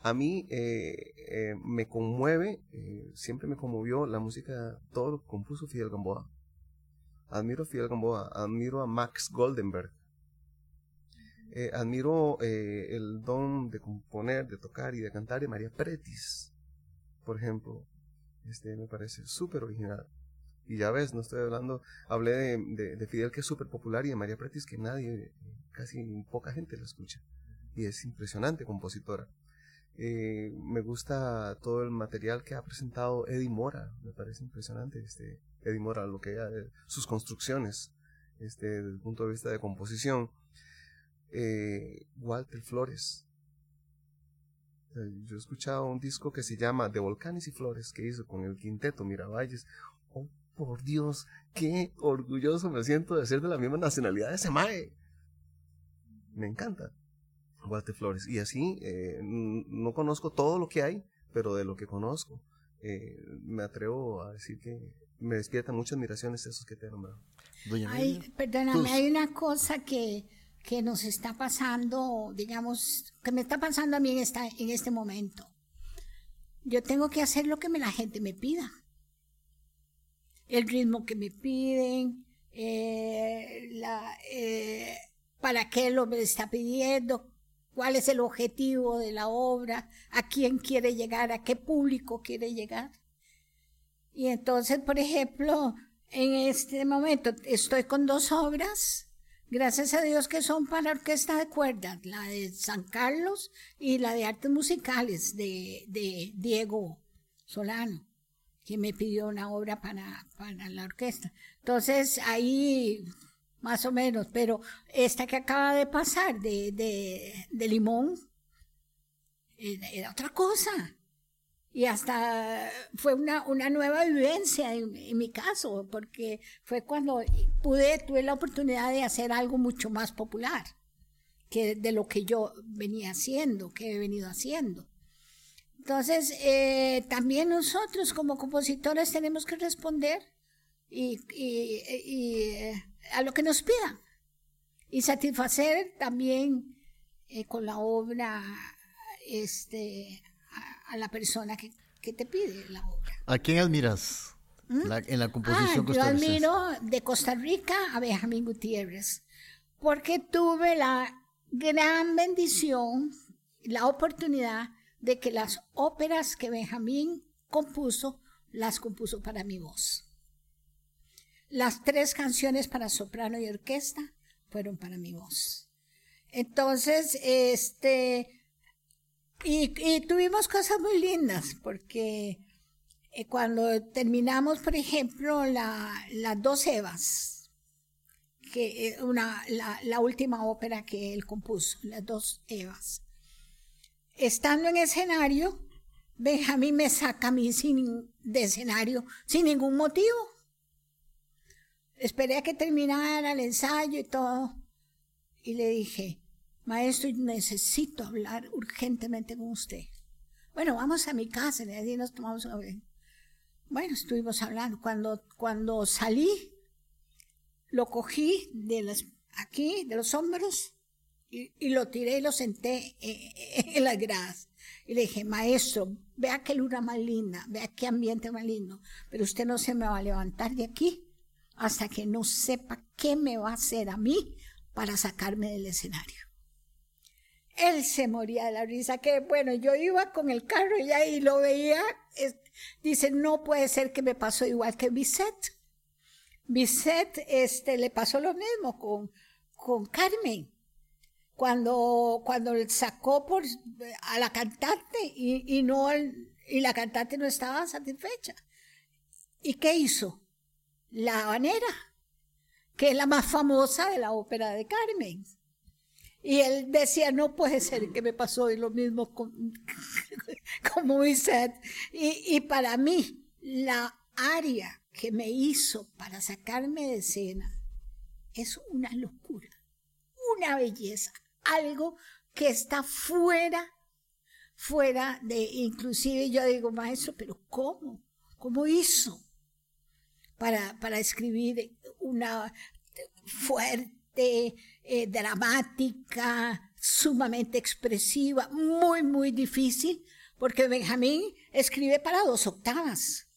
A mí eh, eh, me conmueve, eh, siempre me conmovió la música, todo lo que compuso Fidel Gamboa. Admiro a Fidel Gamboa, admiro a Max Goldenberg. admiro el don de componer, de tocar y de cantar de María Pretis, por ejemplo. Este me parece súper original. Y ya ves, no estoy hablando, hablé de, de Fidel que es súper popular y de María Pretis que nadie, casi poca gente la escucha. Y es impresionante compositora. Eh, me gusta todo el material que ha presentado Eddie Mora, me parece impresionante este Eddie Mora, lo que sus construcciones, este, desde el punto de vista de composición. Eh, Walter Flores. Eh, yo he escuchado un disco que se llama De Volcanes y Flores que hizo con el quinteto Miravalles. Oh, por Dios, qué orgulloso me siento de ser de la misma nacionalidad de ese mae. Me encanta. Walter Flores. Y así, eh, no conozco todo lo que hay, pero de lo que conozco, eh, me atrevo a decir que me despierta mucha admiración esos que te he nombrado. Ay, perdóname, hay una cosa que, que nos está pasando, digamos, que me está pasando a mí en, esta, en este momento. Yo tengo que hacer lo que me, la gente me pida. El ritmo que me piden, eh, la, para qué lo me está pidiendo, cuál es el objetivo de la obra, a quién quiere llegar, a qué público quiere llegar. Y entonces, por ejemplo, en este momento estoy con dos obras, gracias a Dios que son para orquesta de cuerdas, la de San Carlos y la de artes musicales de, Diego Solano, que me pidió una obra para, para la orquesta. Entonces ahí más o menos, pero esta que acaba de pasar de, de, limón era otra cosa. Y hasta fue una, una nueva vivencia en, mi caso, porque fue cuando pude, tuve la oportunidad de hacer algo mucho más popular que de lo que yo venía haciendo, que he venido haciendo. Entonces, eh, también nosotros como compositores tenemos que responder y, y a lo que nos pidan y satisfacer también eh, con la obra este, a, la persona que, te pide la obra. ¿A quién admiras ¿Mm? en la composición ah, Yo admiro de Costa Rica a Benjamín Gutiérrez, porque tuve la gran bendición, la oportunidad de que las óperas que Benjamín compuso, las compuso para mi voz. Las tres canciones para soprano y orquesta fueron para mi voz. Entonces, este, y, tuvimos cosas muy lindas, porque eh, cuando terminamos, por ejemplo, las dos Evas, que eh, una, la, la, última ópera que él compuso, las dos Evas, estando en escenario, Benjamín me saca a mí sin, de escenario sin ningún motivo Esperé a que terminara el ensayo y todo. Y le dije, maestro, necesito hablar urgentemente con usted. Bueno, vamos a mi casa, y nos tomamos una. Bueno, estuvimos hablando. Cuando, cuando salí, lo cogí de las, aquí, de los hombros, y, lo tiré y lo senté en, en, las gradas. Y le dije, maestro, vea qué luna más linda, vea qué ambiente más lindo, pero usted no se me va a levantar de aquí hasta que no sepa qué me va a hacer a mí para sacarme del escenario. Él se moría de la risa, que bueno, yo iba con el carro y ahí lo veía, dice, no puede ser que me pasó igual que Bisette. Bisette este, le pasó lo mismo con, con Carmen, cuando, cuando sacó por, a la cantante y, y, no, y la cantante no estaba satisfecha. ¿Y qué hizo? La Habanera, que es la más famosa de la ópera de Carmen. Y él decía, no puede ser que me pasó y lo mismo con, <laughs> como dice. Y, y para mí, la área que me hizo para sacarme de escena es una locura, una belleza, algo que está fuera, fuera de, inclusive yo digo, maestro, pero ¿cómo? ¿Cómo hizo para, para escribir una fuerte, eh, dramática, sumamente expresiva, muy, muy difícil, porque Benjamín escribe para dos octavas.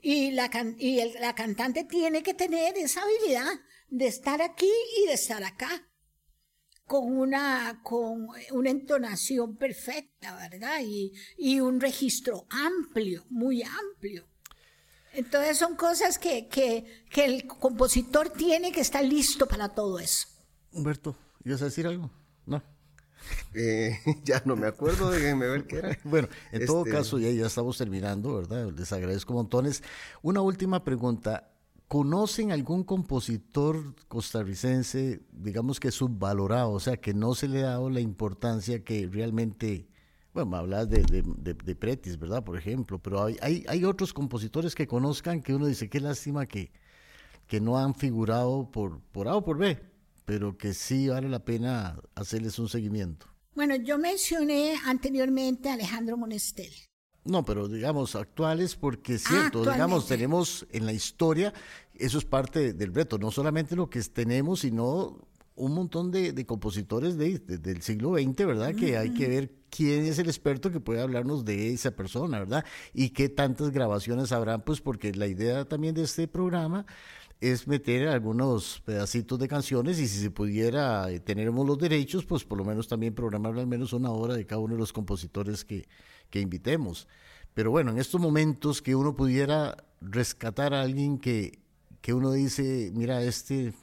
Y, la, y la cantante tiene que tener esa habilidad de estar aquí y de estar acá con una, con una entonación perfecta, ¿verdad? Y, y, un registro amplio, muy amplio. Entonces son cosas que, que, que, el compositor tiene que estar listo para todo eso. Humberto, ¿ibas a decir algo? No. Eh, <laughs> ya no me acuerdo, déjenme ver qué era. <laughs> bueno, en todo este, caso, ya, ya estamos terminando, ¿verdad? Les agradezco montones. Una última pregunta. ¿Conocen algún compositor costarricense, digamos que subvalorado, o sea, que no se le ha dado la importancia que realmente, bueno, hablas de, de, de, Pretis, ¿verdad? Por ejemplo, pero hay, hay, hay, otros compositores que conozcan que uno dice, qué lástima que, que no han figurado por, por A o por B, pero que sí vale la pena hacerles un seguimiento. Bueno, yo mencioné anteriormente a Alejandro Monestel. No, pero digamos actuales porque es cierto, digamos, tenemos en la historia, eso es parte del reto, no solamente lo que tenemos, sino un montón de, compositores de, del siglo XX, ¿verdad? Que hay que ver quién es el experto que puede hablarnos de esa persona, ¿verdad? Y qué tantas grabaciones habrán, pues porque la idea también de este programa es meter algunos pedacitos de canciones y si se pudiera, eh, tenemos los derechos, pues por lo menos también programar al menos una hora de cada uno de los compositores que, que invitemos. Pero bueno, en estos momentos que uno pudiera rescatar a alguien que, que uno dice, mira, este,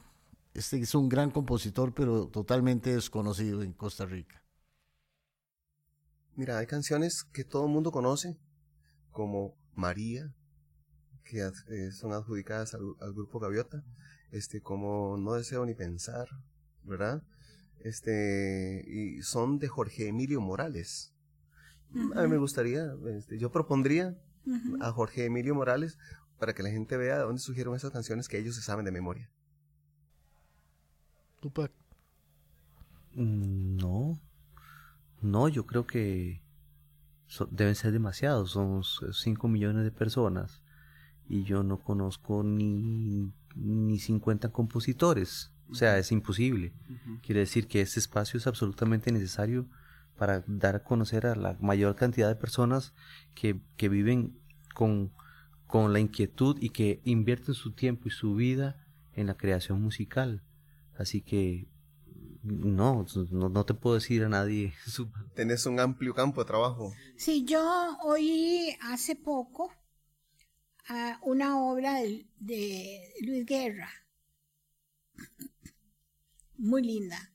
este es un gran compositor, pero totalmente desconocido en Costa Rica. Mira, hay canciones que todo el mundo conoce, como María, que eh, son adjudicadas al, al, grupo Gaviota, este, como No deseo ni pensar, ¿verdad? Este, y son de Jorge Emilio Morales. A mí me gustaría, este, yo propondría a Jorge Emilio Morales para que la gente vea de dónde surgieron esas canciones que ellos se saben de memoria. Tupac. Mm, no, no, yo creo que deben ser demasiados, somos 5 millones de personas y yo no conozco ni, ni 50 compositores, o sea, es imposible. Quiere decir que este espacio es absolutamente necesario para dar a conocer a la mayor cantidad de personas que, que viven con, con la inquietud y que invierten su tiempo y su vida en la creación musical. Así que no, no, te puedo decir a nadie. <laughs> Tenés un amplio campo de trabajo. Sí, yo oí hace poco una obra de, Luis Guerra, muy linda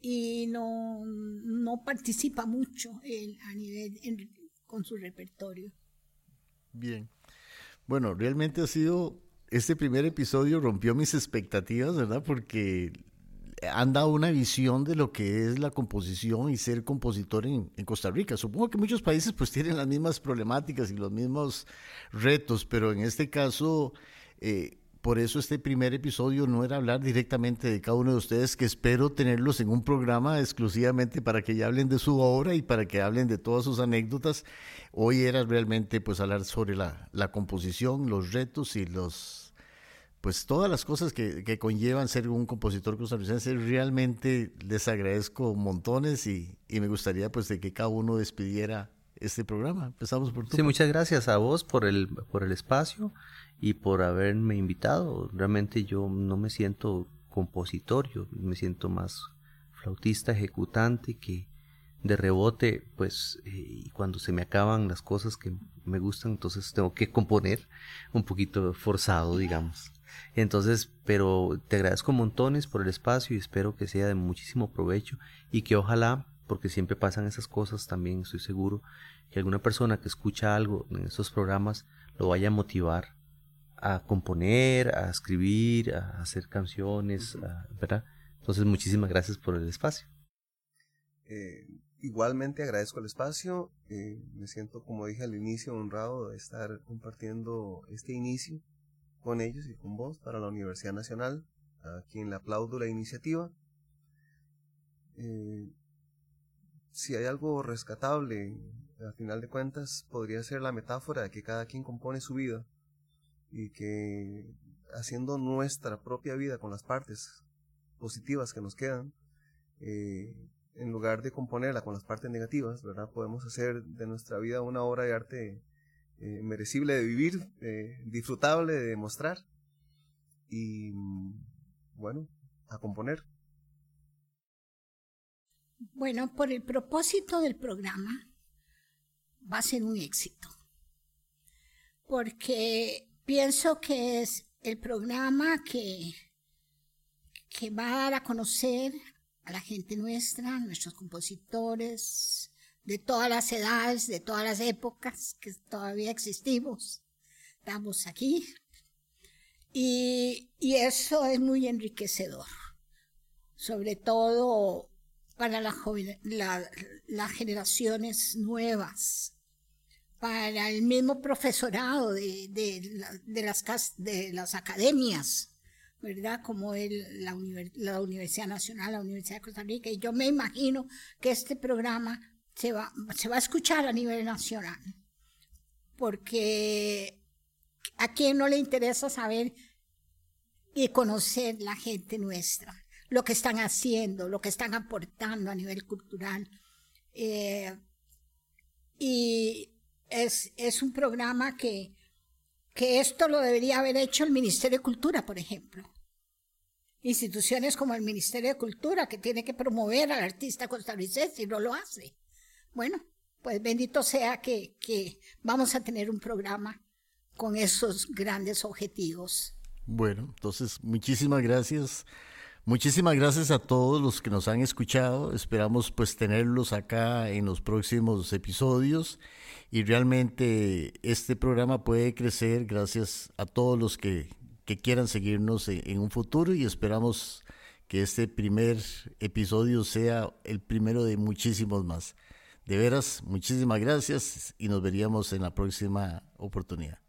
y no, no participa mucho él a nivel con su repertorio. Bien. Bueno, realmente ha sido, este primer episodio rompió mis expectativas, ¿verdad? Porque han dado una visión de lo que es la composición y ser compositor en, en, Costa Rica. Supongo que muchos países pues <laughs> tienen las mismas problemáticas y los mismos retos, pero en este caso eh, por eso este primer episodio no era hablar directamente de cada uno de ustedes, que espero tenerlos en un programa exclusivamente para que ya hablen de su obra y para que hablen de todas sus anécdotas. Hoy era realmente pues hablar sobre la, la composición, los retos y los pues todas las cosas que, que, conllevan ser un compositor costarricense, realmente les agradezco montones y, y, me gustaría pues de que cada uno despidiera este programa. Empezamos por Sí, muchas gracias a vos por el, por el espacio y por haberme invitado. Realmente yo no me siento compositor, yo me siento más flautista, ejecutante, que de rebote, pues eh, cuando se me acaban las cosas que me gustan, entonces tengo que componer un poquito forzado, digamos. Entonces, pero te agradezco montones por el espacio y espero que sea de muchísimo provecho y que ojalá, porque siempre pasan esas cosas también, estoy seguro, que alguna persona que escucha algo en estos programas lo vaya a motivar a componer, a escribir, a hacer canciones, ¿verdad? Entonces, muchísimas gracias por el espacio. Eh, igualmente agradezco el espacio. Eh, me siento, como dije al inicio, honrado de estar compartiendo este inicio con ellos y con vos para la Universidad Nacional, a quien le aplaudo la iniciativa. Eh, si hay algo rescatable, al final de cuentas, podría ser la metáfora de que cada quien compone su vida y que haciendo nuestra propia vida con las partes positivas que nos quedan, eh, en lugar de componerla con las partes negativas, ¿verdad? Podemos hacer de nuestra vida una obra de arte eh, merecible de vivir, eh, disfrutable de demostrar y, bueno, a componer. Bueno, por el propósito del programa, va a ser un éxito. Porque pienso que es el programa que, que va a dar a conocer a la gente nuestra, nuestros compositores, de todas las edades, de todas las épocas que todavía existimos. Estamos aquí. Y, y eso es muy enriquecedor, sobre todo para la las generaciones nuevas, para el mismo profesorado de, de, las, de las academias, ¿verdad? Como la, la, Universidad Nacional, la Universidad de Costa Rica. Y yo me imagino que este programa se va, se va a escuchar a nivel nacional, porque a quien no le interesa saber y conocer la gente nuestra, lo que están haciendo, lo que están aportando a nivel cultural. Eh, y es, es un programa que, que esto lo debería haber hecho el Ministerio de Cultura, por ejemplo instituciones como el Ministerio de Cultura, que tiene que promover al artista costarricense y no lo hace. Bueno, pues bendito sea que, vamos a tener un programa con esos grandes objetivos. Bueno, entonces muchísimas gracias. Muchísimas gracias a todos los que nos han escuchado. Esperamos pues tenerlos acá en los próximos episodios y realmente este programa puede crecer gracias a todos los que quieran seguirnos en, un futuro y esperamos que este primer episodio sea el primero de muchísimos más. De veras, muchísimas gracias y nos veríamos en la próxima oportunidad.